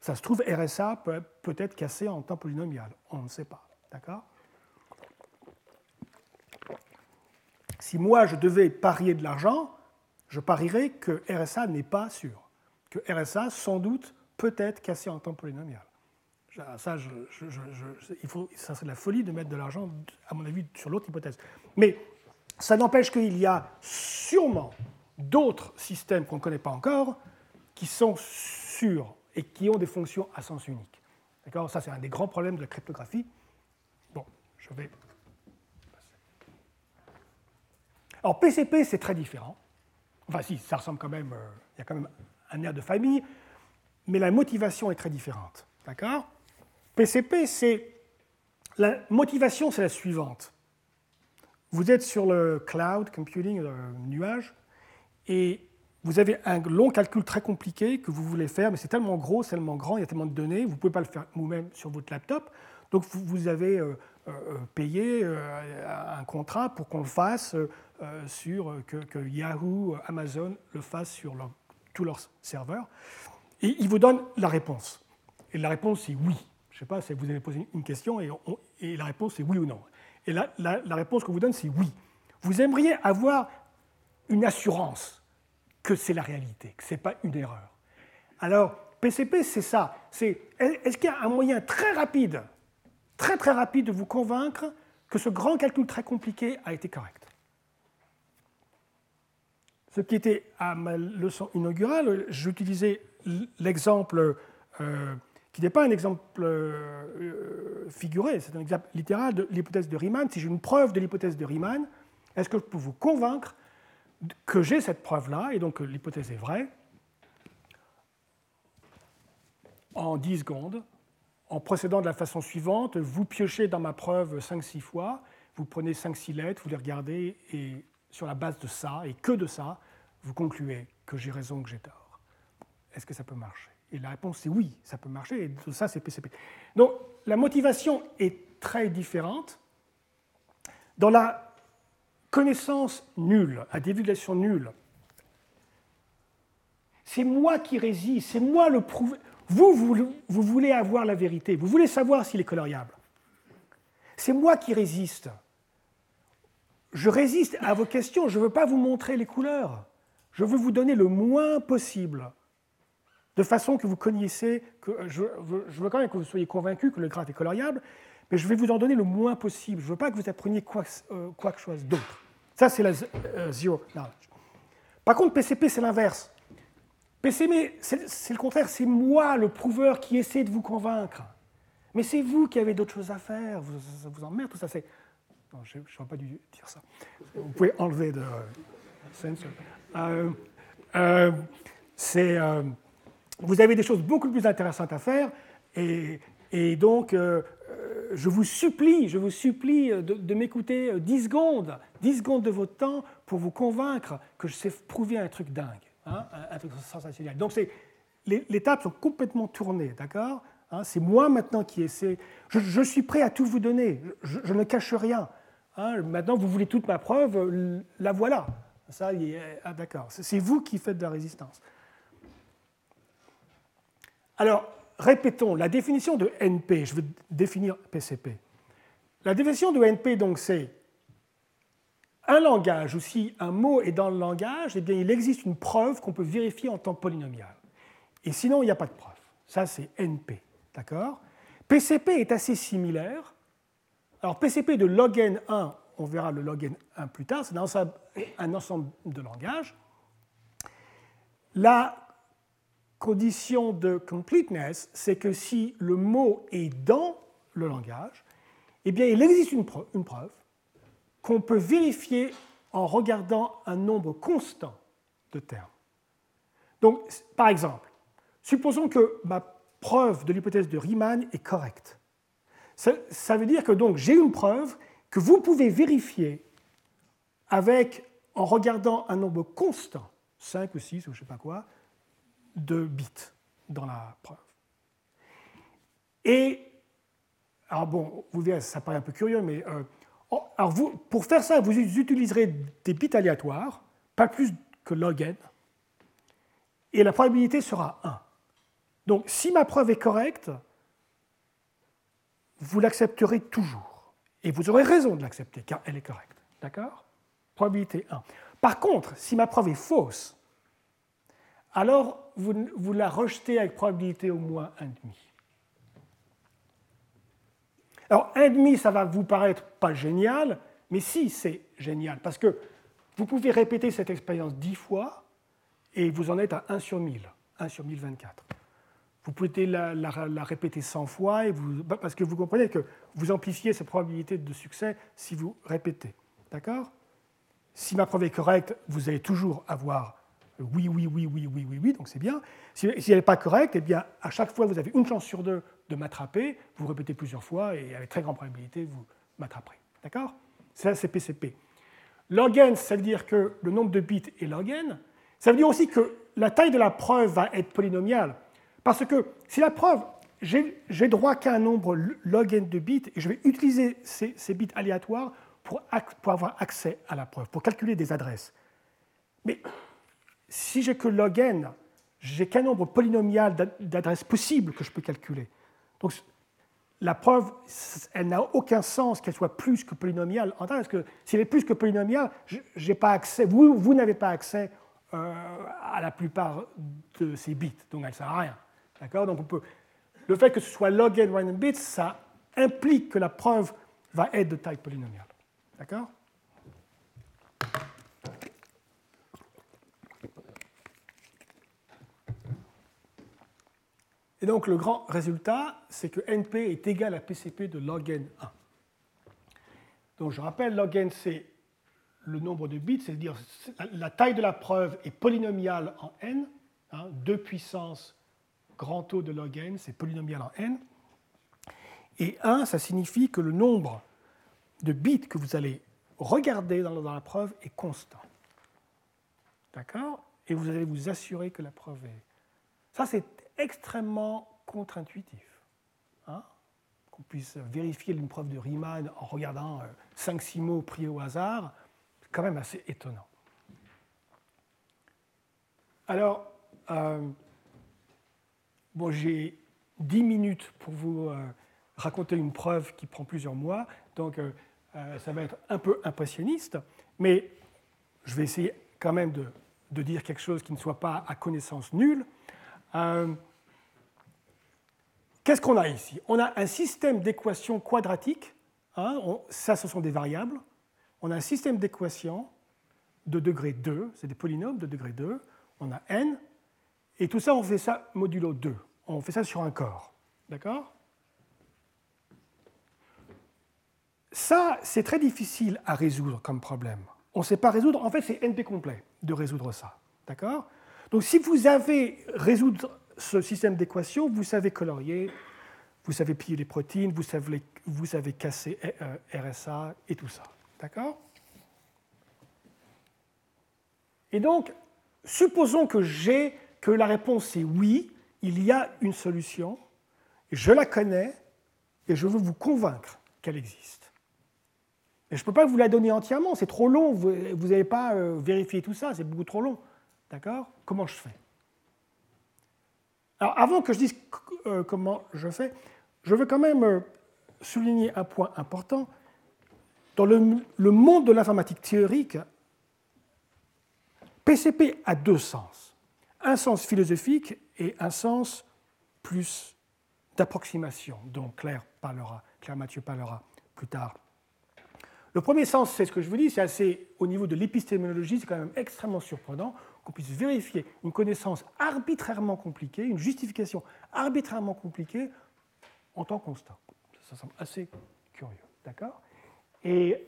ça se trouve, RSA peut, être cassé en temps polynomial. On ne sait pas. D'accord? Si moi je devais parier de l'argent, je parierais que RSA n'est pas sûr, que RSA sans doute peut être cassé en temps polynomial. Ça, il faut, ça serait de la folie de mettre de l'argent, à mon avis, sur l'autre hypothèse. Mais ça n'empêche qu'il y a sûrement d'autres systèmes qu'on ne connaît pas encore qui sont sûrs et qui ont des fonctions à sens unique. D'accord? Ça, c'est un des grands problèmes de la cryptographie. Bon, je vais Alors PCP, c'est très différent. Enfin, si, ça ressemble quand même, euh, il y a quand même un air de famille, mais la motivation est très différente. D'accord? PCP, c'est. La motivation, c'est la suivante. Vous êtes sur le cloud computing, le nuage, et vous avez un long calcul très compliqué que vous voulez faire, mais c'est tellement gros, tellement grand, il y a tellement de données, vous ne pouvez pas le faire vous-même sur votre laptop. Donc vous, avez euh, euh, payé un contrat pour qu'on le fasse euh, sur, euh, Yahoo, Amazon le fassent sur tous leurs serveurs. Et il vous donne la réponse. Et la réponse, c'est oui. Je ne sais pas si vous avez posé une question et, et la réponse, c'est oui ou non. Et la, la, réponse qu'on vous donne, c'est oui. Vous aimeriez avoir une assurance que c'est la réalité, que ce n'est pas une erreur. Alors, PCP, c'est ça. C'est, est-ce qu'il y a un moyen très rapide, très très rapide de vous convaincre que ce grand calcul très compliqué a été correct? Ce qui était à ma leçon inaugurale, j'utilisais l'exemple euh, qui n'est pas un exemple euh, figuré, c'est un exemple littéral de l'hypothèse de Riemann. Si j'ai une preuve de l'hypothèse de Riemann, est-ce que je peux vous convaincre que j'ai cette preuve-là et donc que l'hypothèse est vraie en 10 secondes, en procédant de la façon suivante, vous piochez dans ma preuve 5-6 fois, vous prenez 5-6 lettres, vous les regardez et sur la base de ça, et que de ça, vous concluez que j'ai raison, que j'ai tort. Est-ce que ça peut marcher? Et la réponse c'est oui, ça peut marcher, et tout ça c'est PCP. Donc la motivation est très différente. Dans la connaissance nulle, la divulgation nulle, c'est moi qui résiste, c'est moi le prouver. Vous, vous, voulez avoir la vérité, vous voulez savoir s'il est coloriable. C'est moi qui résiste je résiste à vos questions, je ne veux pas vous montrer les couleurs. Je veux vous donner le moins possible, de façon que vous connaissiez, que je, veux quand même que vous soyez convaincu que le graphe est coloriable, mais je vais vous en donner le moins possible. Je ne veux pas que vous appreniez quoi, euh, quoi que chose d'autre. Ça, c'est la euh, zero knowledge. Par contre, PCP, c'est l'inverse. PCP, c'est le contraire, c'est moi, le prouveur, qui essaie de vous convaincre. Mais c'est vous qui avez d'autres choses à faire, vous, ça vous emmerde, tout ça. C'est non, je n'aurais pas dû dire ça. Vous pouvez enlever de. Euh, euh, euh, vous avez des choses beaucoup plus intéressantes à faire et, et donc je vous supplie, je vous supplie de, m'écouter 10 secondes, 10 secondes de votre temps pour vous convaincre que je sais prouver un truc dingue, hein, un, truc sensationnel. Donc les, tables sont complètement tournées, d'accord hein, C'est moi maintenant qui essaie. Je, suis prêt à tout vous donner. je ne cache rien. Hein, maintenant, vous voulez toute ma preuve, la voilà. Ça, ah, d'accord. C'est vous qui faites de la résistance. Alors, répétons, la définition de NP, je vais définir PCP. La définition de NP, donc, c'est un langage, ou si un mot est dans le langage, eh bien, il existe une preuve qu'on peut vérifier en temps polynomial. Et sinon, il n'y a pas de preuve. Ça, c'est NP. D'accord? PCP est assez similaire, alors PCP de log n1, on verra le log n1 plus tard, c'est un ensemble de langages. La condition de completeness, c'est que si le mot est dans le langage, eh bien il existe une preuve, qu'on peut vérifier en regardant un nombre constant de termes. Donc, par exemple, supposons que ma preuve de l'hypothèse de Riemann est correcte. Ça, veut dire que donc j'ai une preuve que vous pouvez vérifier avec, en regardant un nombre constant, 5 ou 6 ou je ne sais pas quoi, de bits dans la preuve. Et, alors bon, vous verrez, ça paraît un peu curieux, mais euh, alors vous, pour faire ça, vous utiliserez des bits aléatoires, pas plus que log n, et la probabilité sera 1. Donc si ma preuve est correcte, vous l'accepterez toujours. Et vous aurez raison de l'accepter, car elle est correcte. D'accord? Probabilité 1. Par contre, si ma preuve est fausse, alors vous, la rejetez avec probabilité au moins 1,5. Alors 1,5, ça va vous paraître pas génial, mais si, c'est génial, parce que vous pouvez répéter cette expérience 10 fois, et vous en êtes à 1 sur 1000, 1 sur 1024. Vous pouvez la, répéter 100 fois, et parce que vous comprenez que vous amplifiez cette probabilité de succès si vous répétez. D'accord? Si ma preuve est correcte, vous allez toujours avoir oui, oui, oui, oui, oui, oui, oui, donc c'est bien. Si, elle n'est pas correcte, eh bien, à chaque fois, vous avez une chance sur deux de m'attraper. Vous répétez plusieurs fois et avec très grande probabilité, vous m'attraperez. D'accord? Ça, c'est PCP. Log n, ça veut dire que le nombre de bits est log n. Ça veut dire aussi que la taille de la preuve va être polynomiale. Parce que si la preuve, j'ai droit qu'à un nombre log n de bits, et je vais utiliser ces, bits aléatoires pour, pour, avoir accès à la preuve, pour calculer des adresses. Mais si j'ai que log n, j'ai qu'un nombre polynomial d'adresses possibles que je peux calculer. Donc la preuve, elle n'a aucun sens qu'elle soit plus que polynomiale. Parce que si elle est plus que polynomiale, j'ai pas accès, vous, vous n'avez pas accès euh, à la plupart de ces bits, donc elle ne sert à rien. D'accord? Donc on peut, le fait que ce soit log n random bits, ça implique que la preuve va être de taille polynomiale. D'accord? Et donc le grand résultat, c'est que NP est égal à PCP de log n 1. Donc je rappelle, log n, c'est le nombre de bits, c'est-à-dire la taille de la preuve est polynomiale en n, 2 hein, puissance grand taux de log n, c'est polynomial en n. Et 1, ça signifie que le nombre de bits que vous allez regarder dans la preuve est constant. D'accord? Et vous allez vous assurer que la preuve est. Ça, c'est extrêmement contre-intuitif. Hein Qu'on puisse vérifier une preuve de Riemann en regardant 5-6 euh, mots pris au hasard, c'est quand même assez étonnant. Alors, euh, bon, j'ai 10 minutes pour vous euh, raconter une preuve qui prend plusieurs mois, donc ça va être un peu impressionniste, mais je vais essayer quand même de, de dire quelque chose qui ne soit pas à connaissance nulle. Qu'est-ce qu'on a ici? On a un système d'équations quadratiques, hein, ça ce sont des variables, on a un système d'équations de degré 2, c'est des polynômes de degré 2, on a n, et tout ça on fait ça modulo 2, on fait ça sur un corps. D'accord? Ça, c'est très difficile à résoudre comme problème. On ne sait pas résoudre, en fait c'est NP complet de résoudre ça. D'accord? Donc si vous avez résoudre ce système d'équations, vous savez colorier, vous savez plier les protéines, vous savez, vous savez casser euh, RSA et tout ça. D'accord? Et donc, supposons que j'ai que la réponse est oui, il y a une solution, je la connais et je veux vous convaincre qu'elle existe. Et je ne peux pas vous la donner entièrement, c'est trop long, vous n'avez pas euh, vérifié tout ça, c'est beaucoup trop long. D'accord? Comment je fais? Avant que je dise euh, comment je fais, je veux quand même euh, souligner un point important. Dans le, monde de l'informatique théorique, PCP a deux sens. Un sens philosophique et un sens plus d'approximation, dont Claire parlera, Claire Mathieu parlera plus tard. Le premier sens, c'est ce que je vous dis, c'est assez, au niveau de l'épistémologie, c'est quand même extrêmement surprenant qu'on puisse vérifier une connaissance arbitrairement compliquée, une justification arbitrairement compliquée en temps constant. Ça semble assez curieux, d'accord? Et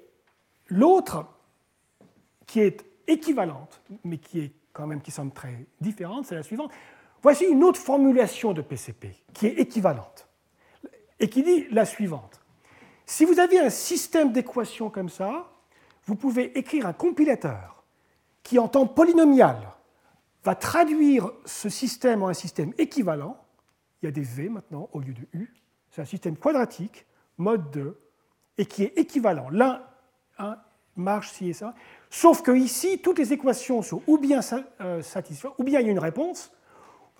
l'autre, qui est équivalente, mais qui est quand même qui semble très différente, c'est la suivante. Voici une autre formulation de PCP qui est équivalente et qui dit la suivante. Si vous avez un système d'équations comme ça, vous pouvez écrire un compilateur qui, en temps polynomial, va traduire ce système en un système équivalent. Il y a des V maintenant au lieu de U. C'est un système quadratique, mode 2, et qui est équivalent. L'un marche ci et ça. Sauf que ici, toutes les équations sont ou bien euh, satisfaites, ou bien il y a une réponse,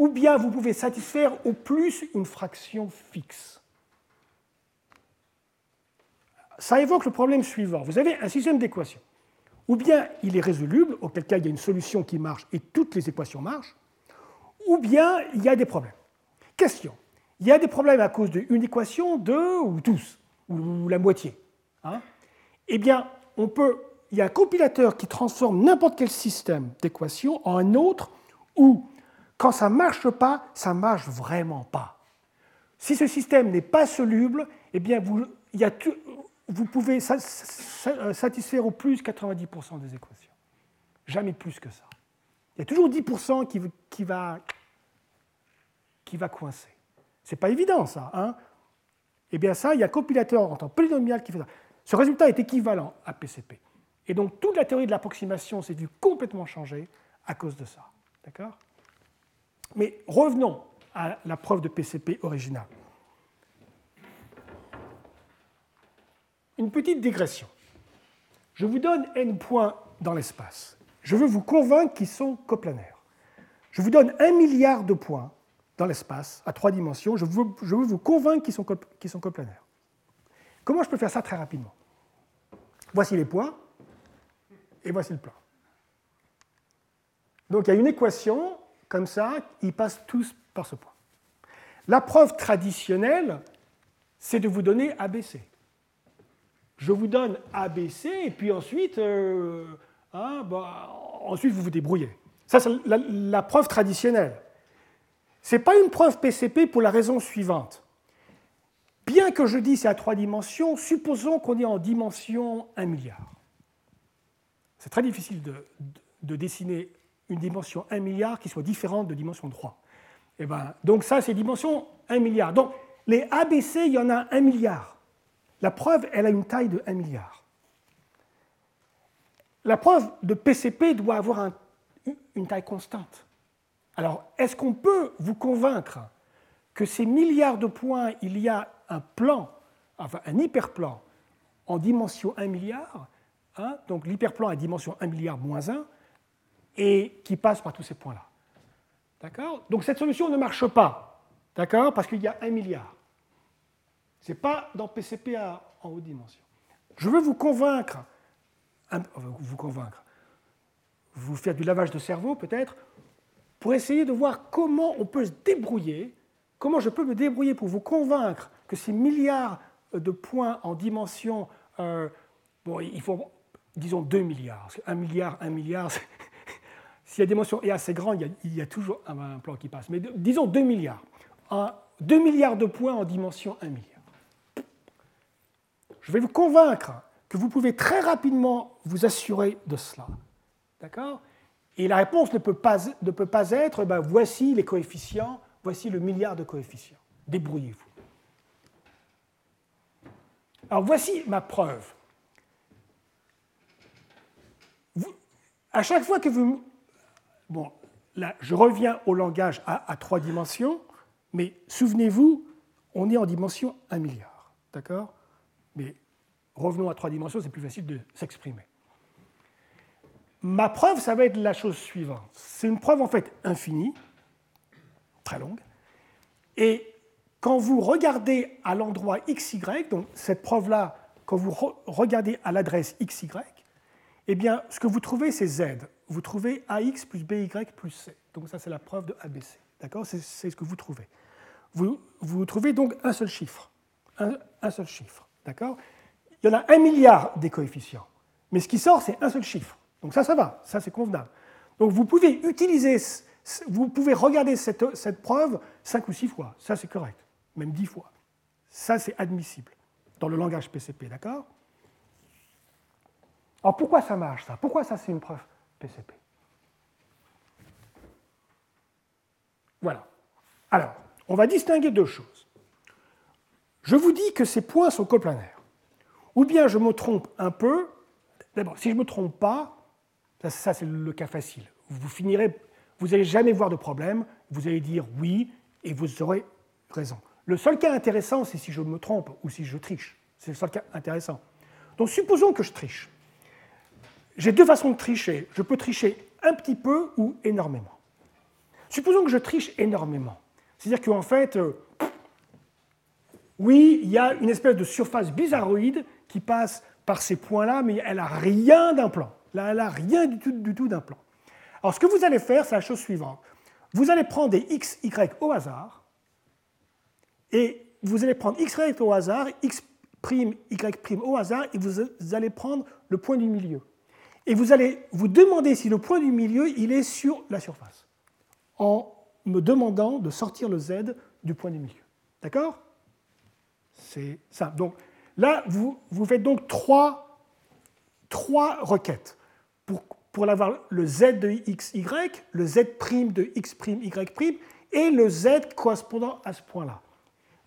ou bien vous pouvez satisfaire au plus une fraction fixe. Ça évoque le problème suivant. Vous avez un système d'équations. Ou bien il est résoluble, auquel cas il y a une solution qui marche et toutes les équations marchent, ou bien il y a des problèmes. Question. Il y a des problèmes à cause d'une équation, deux ou tous, ou la moitié. Hein eh bien, on peut, il y a un compilateur qui transforme n'importe quel système d'équations en un autre où, quand ça ne marche pas, ça ne marche vraiment pas. Si ce système n'est pas soluble, eh bien, il y a vous pouvez satisfaire au plus 90% des équations. Jamais plus que ça. Il y a toujours 10% qui, va, qui va coincer. Ce n'est pas évident, ça. Hein eh bien, ça, il y a un compilateur en temps polynomial qui fait ça. Ce résultat est équivalent à PCP. Et donc, toute la théorie de l'approximation s'est vue complètement changer à cause de ça. D'accord? Mais revenons à la preuve de PCP originale. Une petite digression. Je vous donne n points dans l'espace. Je veux vous convaincre qu'ils sont coplanaires. Je vous donne un milliard de points dans l'espace à trois dimensions. Je veux, vous convaincre qu'ils sont, sont coplanaires. Comment je peux faire ça très rapidement? Voici les points et voici le plan. Donc il y a une équation comme ça, ils passent tous par ce point. La preuve traditionnelle, c'est de vous donner ABC je vous donne ABC, et puis ensuite, euh, hein, bah, ensuite vous vous débrouillez. Ça, c'est la, preuve traditionnelle. Ce n'est pas une preuve PCP pour la raison suivante. Bien que je dise c'est à trois dimensions, supposons qu'on est en dimension 1 milliard. C'est très difficile de, de, dessiner une dimension 1 milliard qui soit différente de dimension 3. Et eh ben, donc ça, c'est dimension 1 milliard. Donc les ABC, il y en a 1 milliard. La preuve, elle a une taille de 1 milliard. La preuve de PCP doit avoir une taille constante. Alors, est-ce qu'on peut vous convaincre que ces milliards de points, il y a un plan, enfin un hyperplan en dimension 1 milliard, hein, donc l'hyperplan à dimension 1 milliard moins 1, et qui passe par tous ces points-là? D'accord? Donc cette solution ne marche pas, d'accord? Parce qu'il y a 1 milliard. Ce n'est pas dans PCP en haute dimension. Je veux vous convaincre, vous convaincre, vous faire du lavage de cerveau peut-être, pour essayer de voir comment on peut se débrouiller, comment je peux me débrouiller pour vous convaincre que ces milliards de points en dimension, euh, bon, il faut, disons, 2 milliards. Parce 1 milliard, 1 milliard, si la dimension est assez grande, il y a, toujours un, plan qui passe. Mais disons 2 milliards. 2 milliards de points en dimension 1 milliard je vais vous convaincre que vous pouvez très rapidement vous assurer de cela. D'accord? Et la réponse ne peut pas, ne peut pas être ben, voici les coefficients, voici le milliard de coefficients. Débrouillez-vous. Alors voici ma preuve. à chaque fois que vous... Bon, là, je reviens au langage à, à trois dimensions, mais souvenez-vous, on est en dimension 1 milliard. D'accord? Revenons à trois dimensions, c'est plus facile de s'exprimer. Ma preuve, ça va être la chose suivante. C'est une preuve en fait infinie, très longue, et quand vous regardez à l'endroit xy, donc cette preuve-là, quand vous regardez à l'adresse xy, eh bien, ce que vous trouvez, c'est z. Vous trouvez ax plus by plus c. Donc ça, c'est la preuve de ABC. D'accord? C'est ce que vous trouvez. Vous, vous trouvez donc un seul chiffre. un seul chiffre. D'accord? il y en a un milliard des coefficients. Mais ce qui sort, c'est un seul chiffre. Donc ça, ça va, ça c'est convenable. Donc vous pouvez utiliser, vous pouvez regarder cette, preuve cinq ou six fois, ça c'est correct, même dix fois. Ça c'est admissible dans le langage PCP, d'accord? Alors pourquoi ça marche ça? Pourquoi ça c'est une preuve PCP Voilà. Alors, on va distinguer deux choses. Je vous dis que ces points sont coplanaires. Ou bien je me trompe un peu. D'abord, si je ne me trompe pas, ça, c'est le cas facile. Vous finirez, vous n'allez jamais voir de problème, vous allez dire oui et vous aurez raison. Le seul cas intéressant, c'est si je me trompe ou si je triche. C'est le seul cas intéressant. Donc supposons que je triche. J'ai deux façons de tricher. Je peux tricher un petit peu ou énormément. Supposons que je triche énormément. C'est-à-dire qu'en fait, euh, oui, il y a une espèce de surface bizarroïde qui passe par ces points-là, mais elle n'a rien d'un plan. Là, elle n'a rien du tout, du tout d'un plan. Alors, ce que vous allez faire, c'est la chose suivante. Vous allez prendre des x, y au hasard, et vous allez prendre x, au hasard, x', y' au hasard, et vous allez prendre le point du milieu. Et vous allez vous demander si le point du milieu, il est sur la surface, en me demandant de sortir le z du point du milieu. D'accord? C'est ça. Donc là, vous, faites donc trois, requêtes pour, avoir le z de xy, le z' de x'y' et le z correspondant à ce point-là.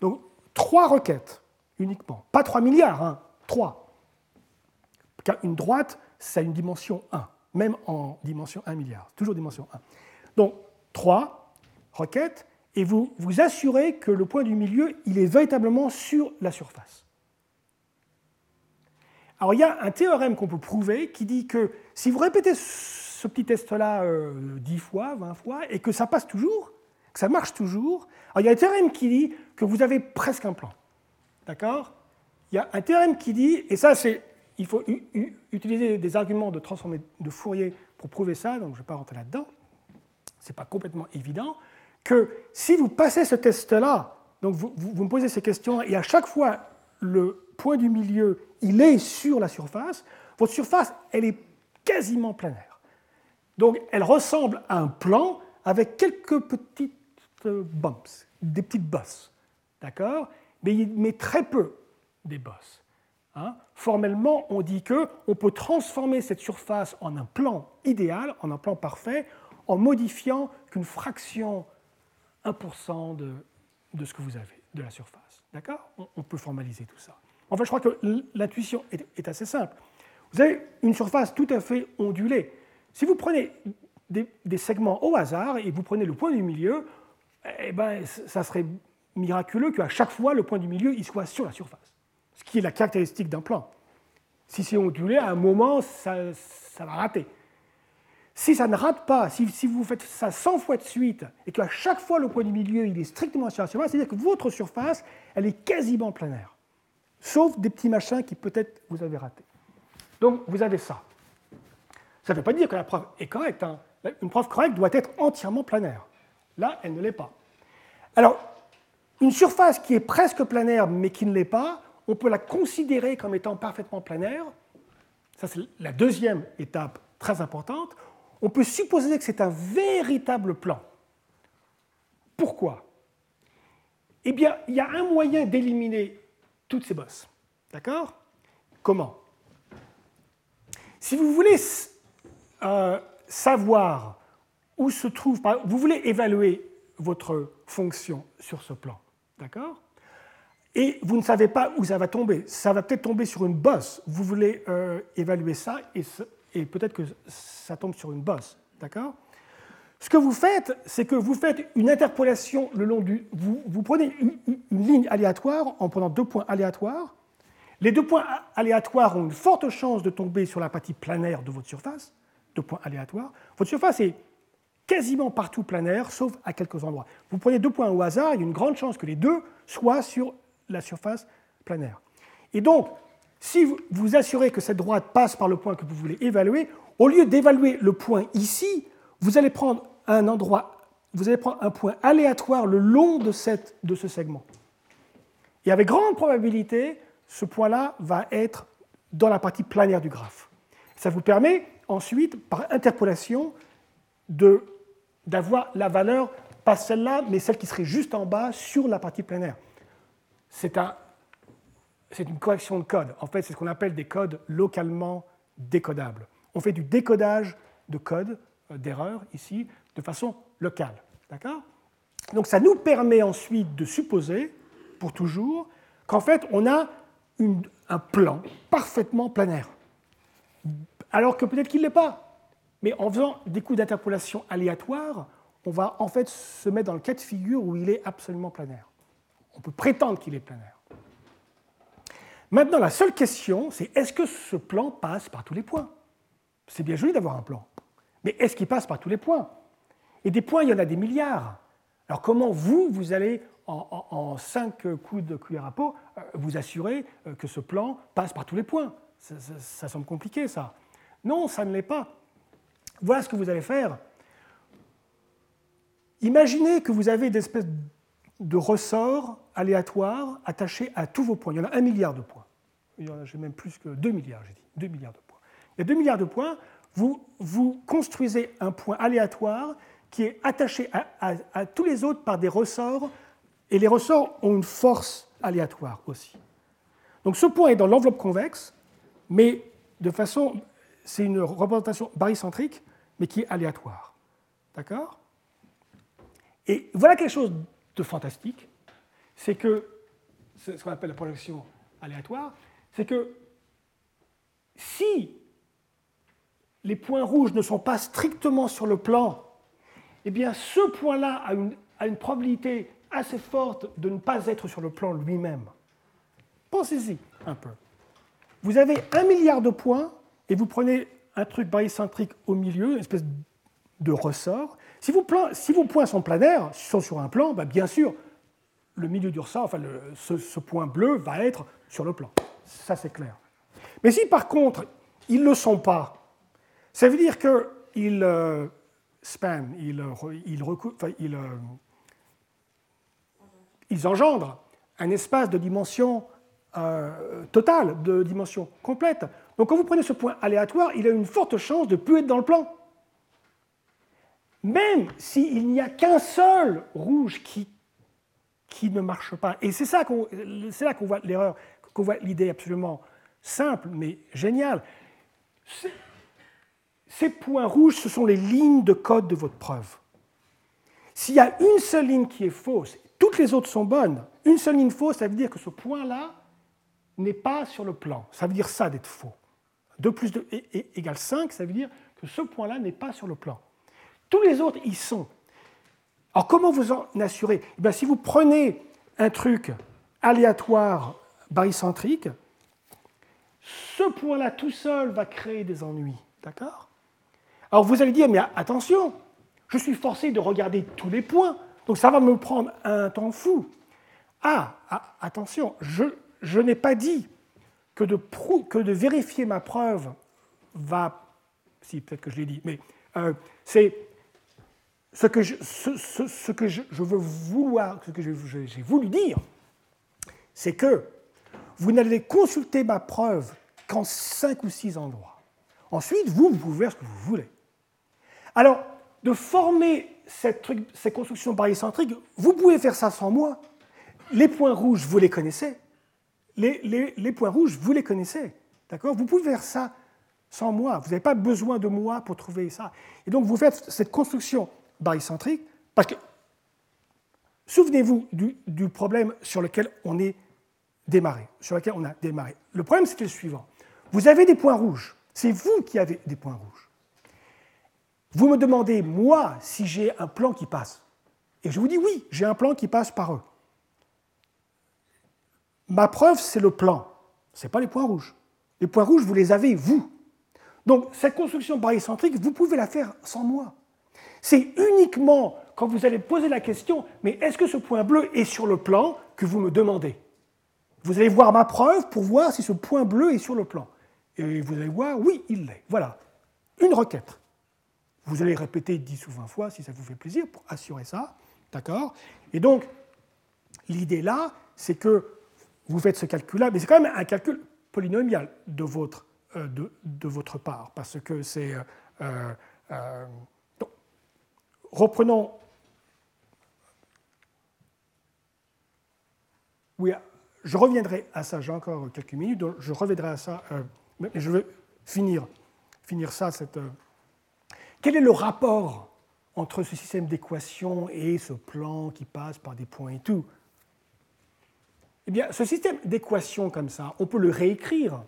Donc trois requêtes uniquement. Pas 3 milliards, hein, 3. Car une droite, ça a une dimension 1, même en dimension 1 milliard, toujours dimension 1. Donc trois requêtes et vous vous assurez que le point du milieu, il est véritablement sur la surface. Alors il y a un théorème qu'on peut prouver qui dit que si vous répétez ce petit test-là euh, 10 fois, 20 fois, et que ça passe toujours, que ça marche toujours, alors il y a un théorème qui dit que vous avez presque un plan. D'accord? Il y a un théorème qui dit, et ça c'est, il faut utiliser des arguments de de Fourier pour prouver ça, donc je ne vais pas rentrer là-dedans, ce n'est pas complètement évident, que si vous passez ce test-là, donc vous, vous, me posez ces questions, et à chaque fois le point du milieu, il est sur la surface, votre surface, elle est quasiment planaire. Donc elle ressemble à un plan avec quelques petites euh, bumps, des petites bosses. D'accord? Mais, très peu des bosses. Hein Formellement, on dit qu'on peut transformer cette surface en un plan idéal, en un plan parfait, en modifiant qu'une fraction 1% de, de, ce que vous avez, de la surface. D'accord? On, peut formaliser tout ça. En fait, je crois que l'intuition est, assez simple. Vous avez une surface tout à fait ondulée. Si vous prenez des, segments au hasard et vous prenez le point du milieu, eh ben, ça serait miraculeux qu'à chaque fois, le point du milieu il soit sur la surface. Ce qui est la caractéristique d'un plan. Si c'est ondulé, à un moment, ça, va rater. Si ça ne rate pas, si, vous faites ça 100 fois de suite, et qu'à chaque fois le point du milieu il est strictement sur la surface, c'est-à-dire que votre surface, elle est quasiment planaire. Sauf des petits machins qui peut-être vous avez ratés. Donc vous avez ça. Ça ne veut pas dire que la preuve est correcte. Hein. Une preuve correcte doit être entièrement planaire. Là, elle ne l'est pas. Alors, une surface qui est presque planaire mais qui ne l'est pas, on peut la considérer comme étant parfaitement planaire. Ça, c'est la deuxième étape très importante on peut supposer que c'est un véritable plan. Pourquoi? Eh bien, il y a un moyen d'éliminer toutes ces bosses. D'accord? Comment? Si vous voulez euh, savoir où se trouve, vous voulez évaluer votre fonction sur ce plan, d'accord? Et vous ne savez pas où ça va tomber. Ça va peut-être tomber sur une bosse. Vous voulez euh, évaluer ça et et peut-être que ça tombe sur une bosse. D'accord? Ce que vous faites, c'est que vous faites une interpolation le long du. Vous, prenez une, ligne aléatoire en prenant deux points aléatoires. Les deux points aléatoires ont une forte chance de tomber sur la partie planaire de votre surface, deux points aléatoires. Votre surface est quasiment partout planaire, sauf à quelques endroits. Vous prenez deux points au hasard, il y a une grande chance que les deux soient sur la surface planaire. Et donc, si vous vous assurez que cette droite passe par le point que vous voulez évaluer, au lieu d'évaluer le point ici, vous allez prendre un endroit, vous allez prendre un point aléatoire le long de, cette, de ce segment. Et avec grande probabilité, ce point-là va être dans la partie planaire du graphe. Ça vous permet ensuite, par interpolation, d'avoir la valeur, pas celle-là, mais celle qui serait juste en bas sur la partie planaire. C'est un, une correction de code. En fait, c'est ce qu'on appelle des codes localement décodables. On fait du décodage de code, euh, d'erreurs ici, de façon locale. D'accord? Donc ça nous permet ensuite de supposer, pour toujours, qu'en fait on a un plan parfaitement planaire. Alors que peut-être qu'il ne l'est pas. Mais en faisant des coups d'interpolation aléatoires, on va en fait se mettre dans le cas de figure où il est absolument planaire. On peut prétendre qu'il est planaire. Maintenant, la seule question, c'est est-ce que ce plan passe par tous les points? C'est bien joli d'avoir un plan, mais est-ce qu'il passe par tous les points? Et des points, il y en a des milliards. Alors comment vous, vous allez en, cinq coups de cuillère à peau euh, vous assurer euh, que ce plan passe par tous les points? Ça, semble compliqué, ça. Non, ça ne l'est pas. Voilà ce que vous allez faire. Imaginez que vous avez des espèces de ressorts aléatoires attachés à tous vos points. Il y en a un milliard de points. J'ai même plus que 2 milliards, j'ai dit. 2 milliards de points. Il y a 2 milliards de points. Vous, vous construisez un point aléatoire qui est attaché à, tous les autres par des ressorts, et les ressorts ont une force aléatoire aussi. Donc ce point est dans l'enveloppe convexe, mais de façon, c'est une représentation barycentrique, mais qui est aléatoire. D'accord? Et voilà quelque chose de fantastique, c'est que, ce qu'on appelle la projection aléatoire, c'est que si les points rouges ne sont pas strictement sur le plan, eh bien ce point-là a une, probabilité assez forte de ne pas être sur le plan lui-même. Pensez-y un peu. Vous avez un milliard de points et vous prenez un truc barycentrique au milieu, une espèce de ressort, si vos, points sont planaires, sont sur un plan, bah, bien sûr, le milieu du ressort, enfin ce, point bleu va être sur le plan. Ça, c'est clair. Mais si par contre, ils ne le sont pas, ça veut dire qu'ils euh, euh, ils, engendrent un espace de dimension euh, totale, de dimension complète. Donc quand vous prenez ce point aléatoire, il a une forte chance de ne plus être dans le plan même s'il n'y a qu'un seul rouge qui, qui ne marche pas. Et c'est là qu'on voit l'erreur, qu'on voit l'idée absolument simple mais géniale. Ces points rouges, ce sont les lignes de code de votre preuve. S'il y a une seule ligne qui est fausse, toutes les autres sont bonnes. Une seule ligne fausse, ça veut dire que ce point-là n'est pas sur le plan. Ça veut dire ça d'être faux. 2 plus 2 égale 5, ça veut dire que ce point-là n'est pas sur le plan. Tous les autres y sont. Alors comment vous en assurez? Eh Si vous prenez un truc aléatoire, barycentrique, ce point-là tout seul va créer des ennuis. D'accord? Alors vous allez dire, mais attention, je suis forcé de regarder tous les points, donc ça va me prendre un temps fou. Ah, ah attention, je, je n'ai pas dit que de, que de, vérifier ma preuve va... Si, peut-être que je l'ai dit, mais euh, c'est ce que je, ce, que je, veux vouloir, ce que j'ai voulu dire, c'est que vous n'allez consulter ma preuve qu'en cinq ou six endroits. Ensuite, vous, vous pouvez faire ce que vous voulez. Alors, de former cette ces constructions barycentriques, vous pouvez faire ça sans moi. Les points rouges, vous les connaissez. Les points rouges, vous les connaissez. D'accord? Vous pouvez faire ça sans moi. Vous n'avez pas besoin de moi pour trouver ça. Et donc, vous faites cette construction barycentrique, parce que souvenez-vous du, problème sur lequel on est démarré, sur lequel on a démarré. Le problème, c'était le suivant. Vous avez des points rouges. C'est vous qui avez des points rouges. Vous me demandez, moi, si j'ai un plan qui passe. Et je vous dis oui, j'ai un plan qui passe par eux. Ma preuve, c'est le plan. Ce n'est pas les points rouges. Les points rouges, vous les avez, vous. Donc, cette construction barycentrique, vous pouvez la faire sans moi. C'est uniquement quand vous allez poser la question, mais est-ce que ce point bleu est sur le plan que vous me demandez? Vous allez voir ma preuve pour voir si ce point bleu est sur le plan. Et vous allez voir, oui, il l'est. Voilà, une requête. Vous allez répéter 10 ou 20 fois si ça vous fait plaisir pour assurer ça. D'accord? Et donc, l'idée là, c'est que vous faites ce calcul-là, mais c'est quand même un calcul polynomial de votre, euh, part, parce que c'est. Euh, euh, reprenons. Oui, je reviendrai à ça, j'ai encore quelques minutes, je reviendrai à ça, mais je veux finir, finir ça. Cette, quel est le rapport entre ce système d'équations et ce plan qui passe par des points et tout? Eh bien, ce système d'équations comme ça, on peut le réécrire.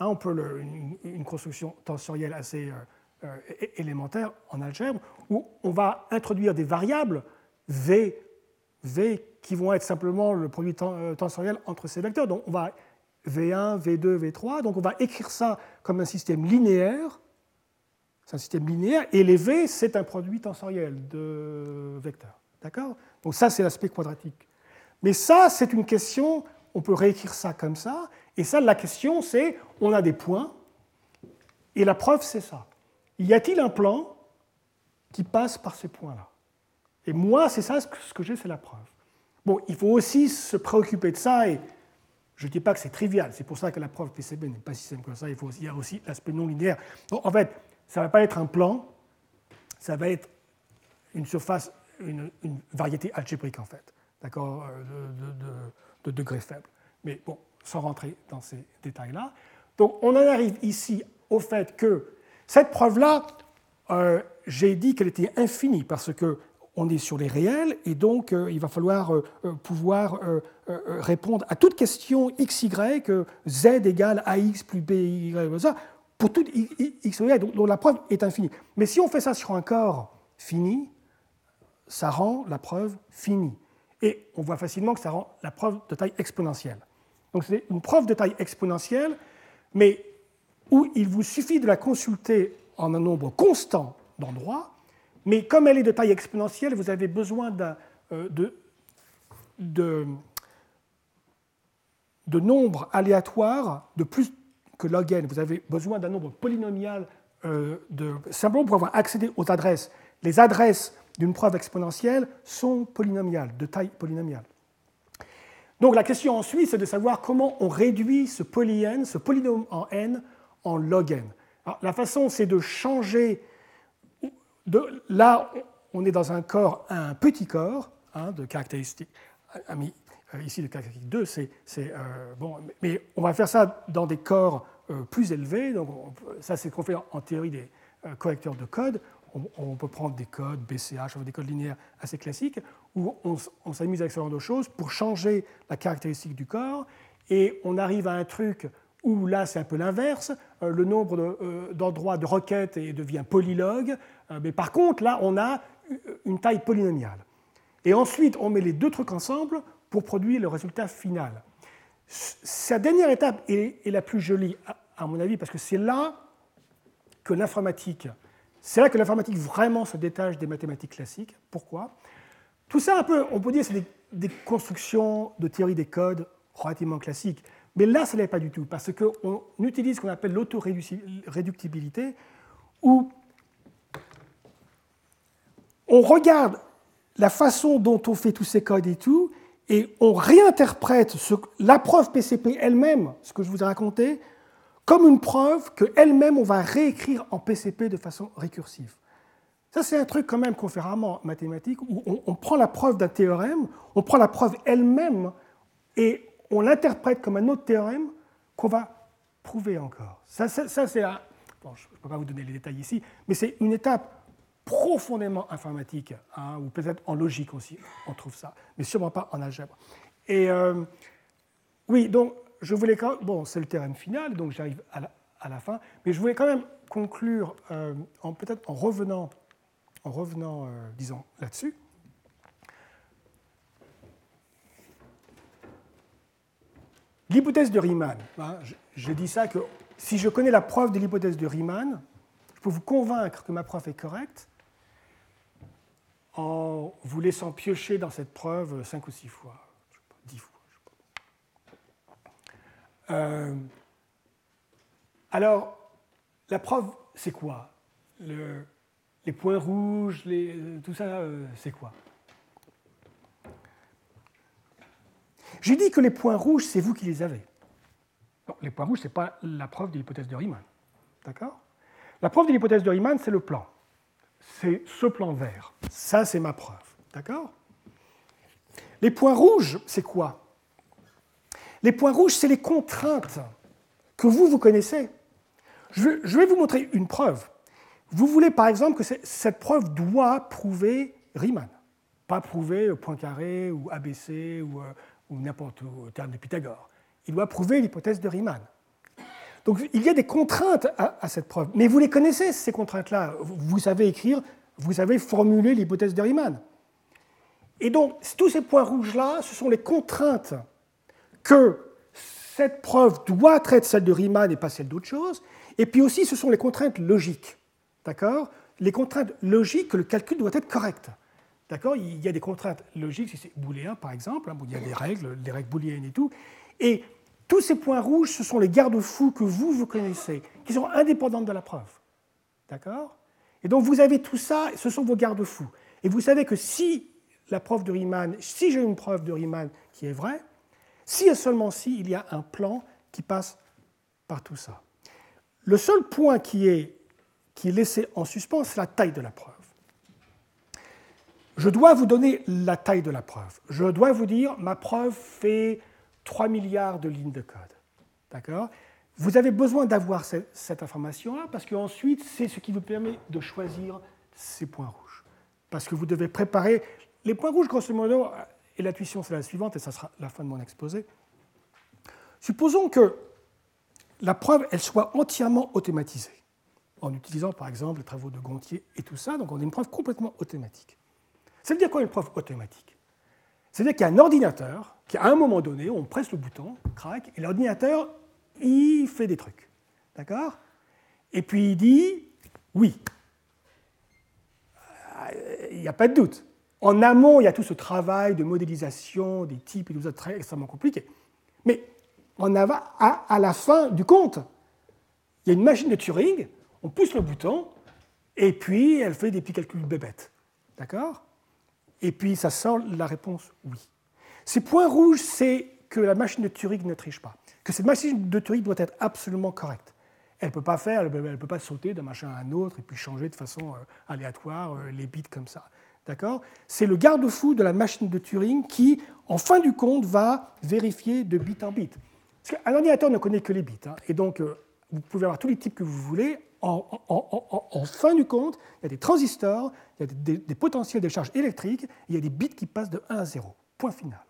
Hein, on peut le, une, construction tensorielle assez euh, euh, élémentaire en algèbre, où on va introduire des variables v, v qui vont être simplement le produit euh, tensoriel entre ces vecteurs. Donc on va V1, V2, V3, donc on va écrire ça comme un système linéaire c'est un système linéaire, et les V, c'est un produit tensoriel de vecteurs. D'accord? Donc ça, c'est l'aspect quadratique. Mais ça, c'est une question, on peut réécrire ça comme ça, et ça, la question, c'est, on a des points, et la preuve, c'est ça. Y a-t-il un plan qui passe par ces points-là? Et moi, c'est ça, ce que j'ai, c'est la preuve. Bon, il faut aussi se préoccuper de ça, et je ne dis pas que c'est trivial, c'est pour ça que la preuve PCB n'est pas si simple que ça, il, faut aussi, y a aussi l'aspect non linéaire. Donc, en fait, ça ne va pas être un plan, ça va être une surface, une, variété algébrique en fait, d'accord, euh, de, degrés faibles. Mais bon, sans rentrer dans ces détails-là. Donc on en arrive ici au fait que cette preuve-là, euh, j'ai dit qu'elle était infinie parce que on est sur les réels et donc euh, il va falloir pouvoir répondre à toute question x, y, z égale ax plus b, y, ça, pour tout x ou y, dont, la preuve est infinie. Mais si on fait ça sur un corps fini, ça rend la preuve finie. Et on voit facilement que ça rend la preuve de taille exponentielle. Donc c'est une preuve de taille exponentielle, mais où il vous suffit de la consulter en un nombre constant d'endroits, mais comme elle est de taille exponentielle, vous avez besoin euh, de, de nombres aléatoires de plus que log n, vous avez besoin d'un nombre polynomial euh, de, simplement pour avoir accédé aux adresses. Les adresses d'une preuve exponentielle sont polynomiales, de taille polynomiale. Donc la question ensuite, c'est de savoir comment on réduit ce poly n, ce polynôme en n, en log n. la façon, c'est de changer. Là, on est dans un corps, un petit corps hein, de caractéristiques. Euh, ici, le caractéristique 2, c'est. Euh, bon, mais on va faire ça dans des corps euh, plus élevés. Donc, ça, c'est ce qu'on fait en théorie des correcteurs de code. On, peut prendre des codes BCH, des codes linéaires assez classiques, où on, s'amuse avec ce genre de choses pour changer la caractéristique du corps. Et on arrive à un truc où là, c'est un peu l'inverse. le nombre d'endroits de, de requêtes devient polylog. mais par contre, là, on a une taille polynomiale. Et ensuite, on met les deux trucs ensemble pour produire le résultat final. Sa dernière étape est, la plus jolie, à, mon avis, parce que c'est là que l'informatique, c'est là que l'informatique vraiment se détache des mathématiques classiques. Pourquoi? Tout ça, un peu, on peut dire, c'est des, constructions de théorie des codes relativement classiques. Mais là, ce n'est pas du tout, parce qu'on utilise ce qu'on appelle l'autoréductibilité, où on regarde la façon dont on fait tous ces codes et tout, et on réinterprète la preuve PCP elle-même, ce que je vous ai raconté, comme une preuve qu'elle-même on va réécrire en PCP de façon récursive. Ça, c'est un truc quand même qu'on fait rarement en mathématiques, où on, prend la preuve d'un théorème, on prend la preuve elle-même et on l'interprète comme un autre théorème qu'on va prouver encore. Ça, c'est un... Bon, je ne peux pas vous donner les détails ici, mais c'est une étape profondément informatique, hein, ou peut-être en logique aussi, on trouve ça, mais sûrement pas en algèbre. Et euh, oui, donc je voulais quand même, bon, c'est le terrain final, donc j'arrive à la, fin, mais je voulais quand même conclure euh, peut-être en revenant, en revenant, euh, disons, là-dessus. L'hypothèse de Riemann, hein, je, dis ça que si je connais la preuve de l'hypothèse de Riemann, je peux vous convaincre que ma preuve est correcte en vous laissant piocher dans cette preuve cinq ou six fois, dix fois. Euh, alors, la preuve, c'est quoi? Les points rouges, tout ça, euh, c'est quoi? J'ai dit que les points rouges, c'est vous qui les avez. les points rouges, ce n'est pas la preuve de l'hypothèse de Riemann. D'accord? La preuve de l'hypothèse de Riemann, c'est le plan c'est ce plan vert. Ça, c'est ma preuve. D'accord? Les points rouges, c'est quoi? Les points rouges, c'est les contraintes que vous, vous connaissez. Je vais vous montrer une preuve. Vous voulez par exemple que cette preuve doit prouver Riemann, pas prouver Poincaré ou ABC ou, euh, ou n'importe au terme de Pythagore. Il doit prouver l'hypothèse de Riemann. Donc il y a des contraintes à, cette preuve, mais vous les connaissez, ces contraintes-là. Vous savez écrire, vous savez formuler l'hypothèse de Riemann. Et donc tous ces points rouges-là, ce sont les contraintes que cette preuve doit être celle de Riemann et pas celle d'autre chose. Et puis aussi, ce sont les contraintes logiques. D'accord? Les contraintes logiques que le calcul doit être correct. D'accord? Il y a des contraintes logiques, si c'est booléen par exemple, hein, il y a des règles, des règles booléennes et tout. Et tous ces points rouges, ce sont les garde-fous que vous, vous connaissez, qui sont indépendantes de la preuve. D'accord? Et donc vous avez tout ça, ce sont vos garde-fous. Et vous savez que si la preuve de Riemann, si j'ai une preuve de Riemann qui est vraie, si et seulement si, il y a un plan qui passe par tout ça. Le seul point qui est, qui est laissé en suspens, c'est la taille de la preuve. Je dois vous donner la taille de la preuve. Je dois vous dire, ma preuve fait 3 milliards de lignes de code. D'accord? Vous avez besoin d'avoir cette, information-là parce qu'ensuite, c'est ce qui vous permet de choisir ces points rouges. Parce que vous devez préparer. Les points rouges, grosso modo, et l'intuition, c'est la suivante, et ça sera la fin de mon exposé. Supposons que la preuve, elle soit entièrement automatisée, en utilisant par exemple les travaux de Gontier et tout ça, donc on a une preuve complètement automatique. Ça veut dire quoi une preuve automatique? C'est-à-dire qu'il y a un ordinateur qui, à un moment donné, on presse le bouton, crac, et l'ordinateur, il fait des trucs. D'accord? Et puis il dit oui. Euh, il n'y a pas de doute. En amont, il y a tout ce travail de modélisation des types et tout ça, très extrêmement compliqué. Mais à, à la fin du compte, il y a une machine de Turing, on pousse le bouton, et puis elle fait des petits calculs bébêtes. D'accord? Et puis ça sort la réponse oui. Ces points rouges, c'est que la machine de Turing ne triche pas, que cette machine de Turing doit être absolument correcte. Elle ne peut pas faire, elle ne peut pas sauter d'un machin à un autre et puis changer de façon euh, aléatoire euh, les bits comme ça. D'accord? C'est le garde-fou de la machine de Turing qui, en fin du compte, va vérifier de bit en bit. Parce qu'un ordinateur ne connaît que les bits. Hein, et donc, euh, vous pouvez avoir tous les types que vous voulez. En, fin du compte, il y a des transistors, il y a des, potentiels de charge électriques, il y a des bits qui passent de 1 à 0. Point final.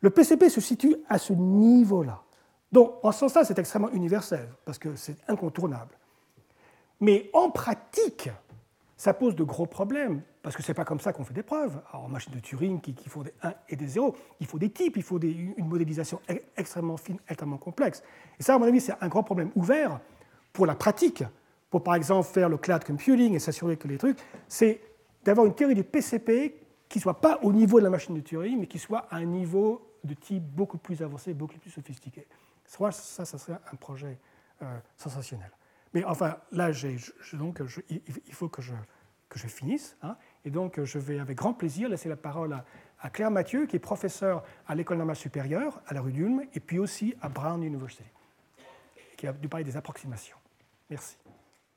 Le PCP se situe à ce niveau-là. Donc, en ce sens-là, c'est extrêmement universel, parce que c'est incontournable. Mais en pratique, ça pose de gros problèmes, parce que ce n'est pas comme ça qu'on fait des preuves. en machine de Turing qui, font des 1 et des 0, il faut des types, il faut une modélisation extrêmement fine, extrêmement complexe. Et ça, à mon avis, c'est un grand problème ouvert pour la pratique, pour par exemple faire le cloud computing et s'assurer que les trucs, c'est d'avoir une théorie du PCP qui ne soit pas au niveau de la machine de Turing, mais qui soit à un niveau de type beaucoup plus avancé, beaucoup plus sophistiqué. Ça, ça, serait un projet euh, sensationnel. Mais enfin, là, donc, il faut que je, que je finisse. Hein. et donc, je vais avec grand plaisir laisser la parole à, Claire Mathieu, qui est professeure à l'École normale supérieure, à la rue d'Ulm, et puis aussi à Brown University, qui a dû parler des approximations. Merci.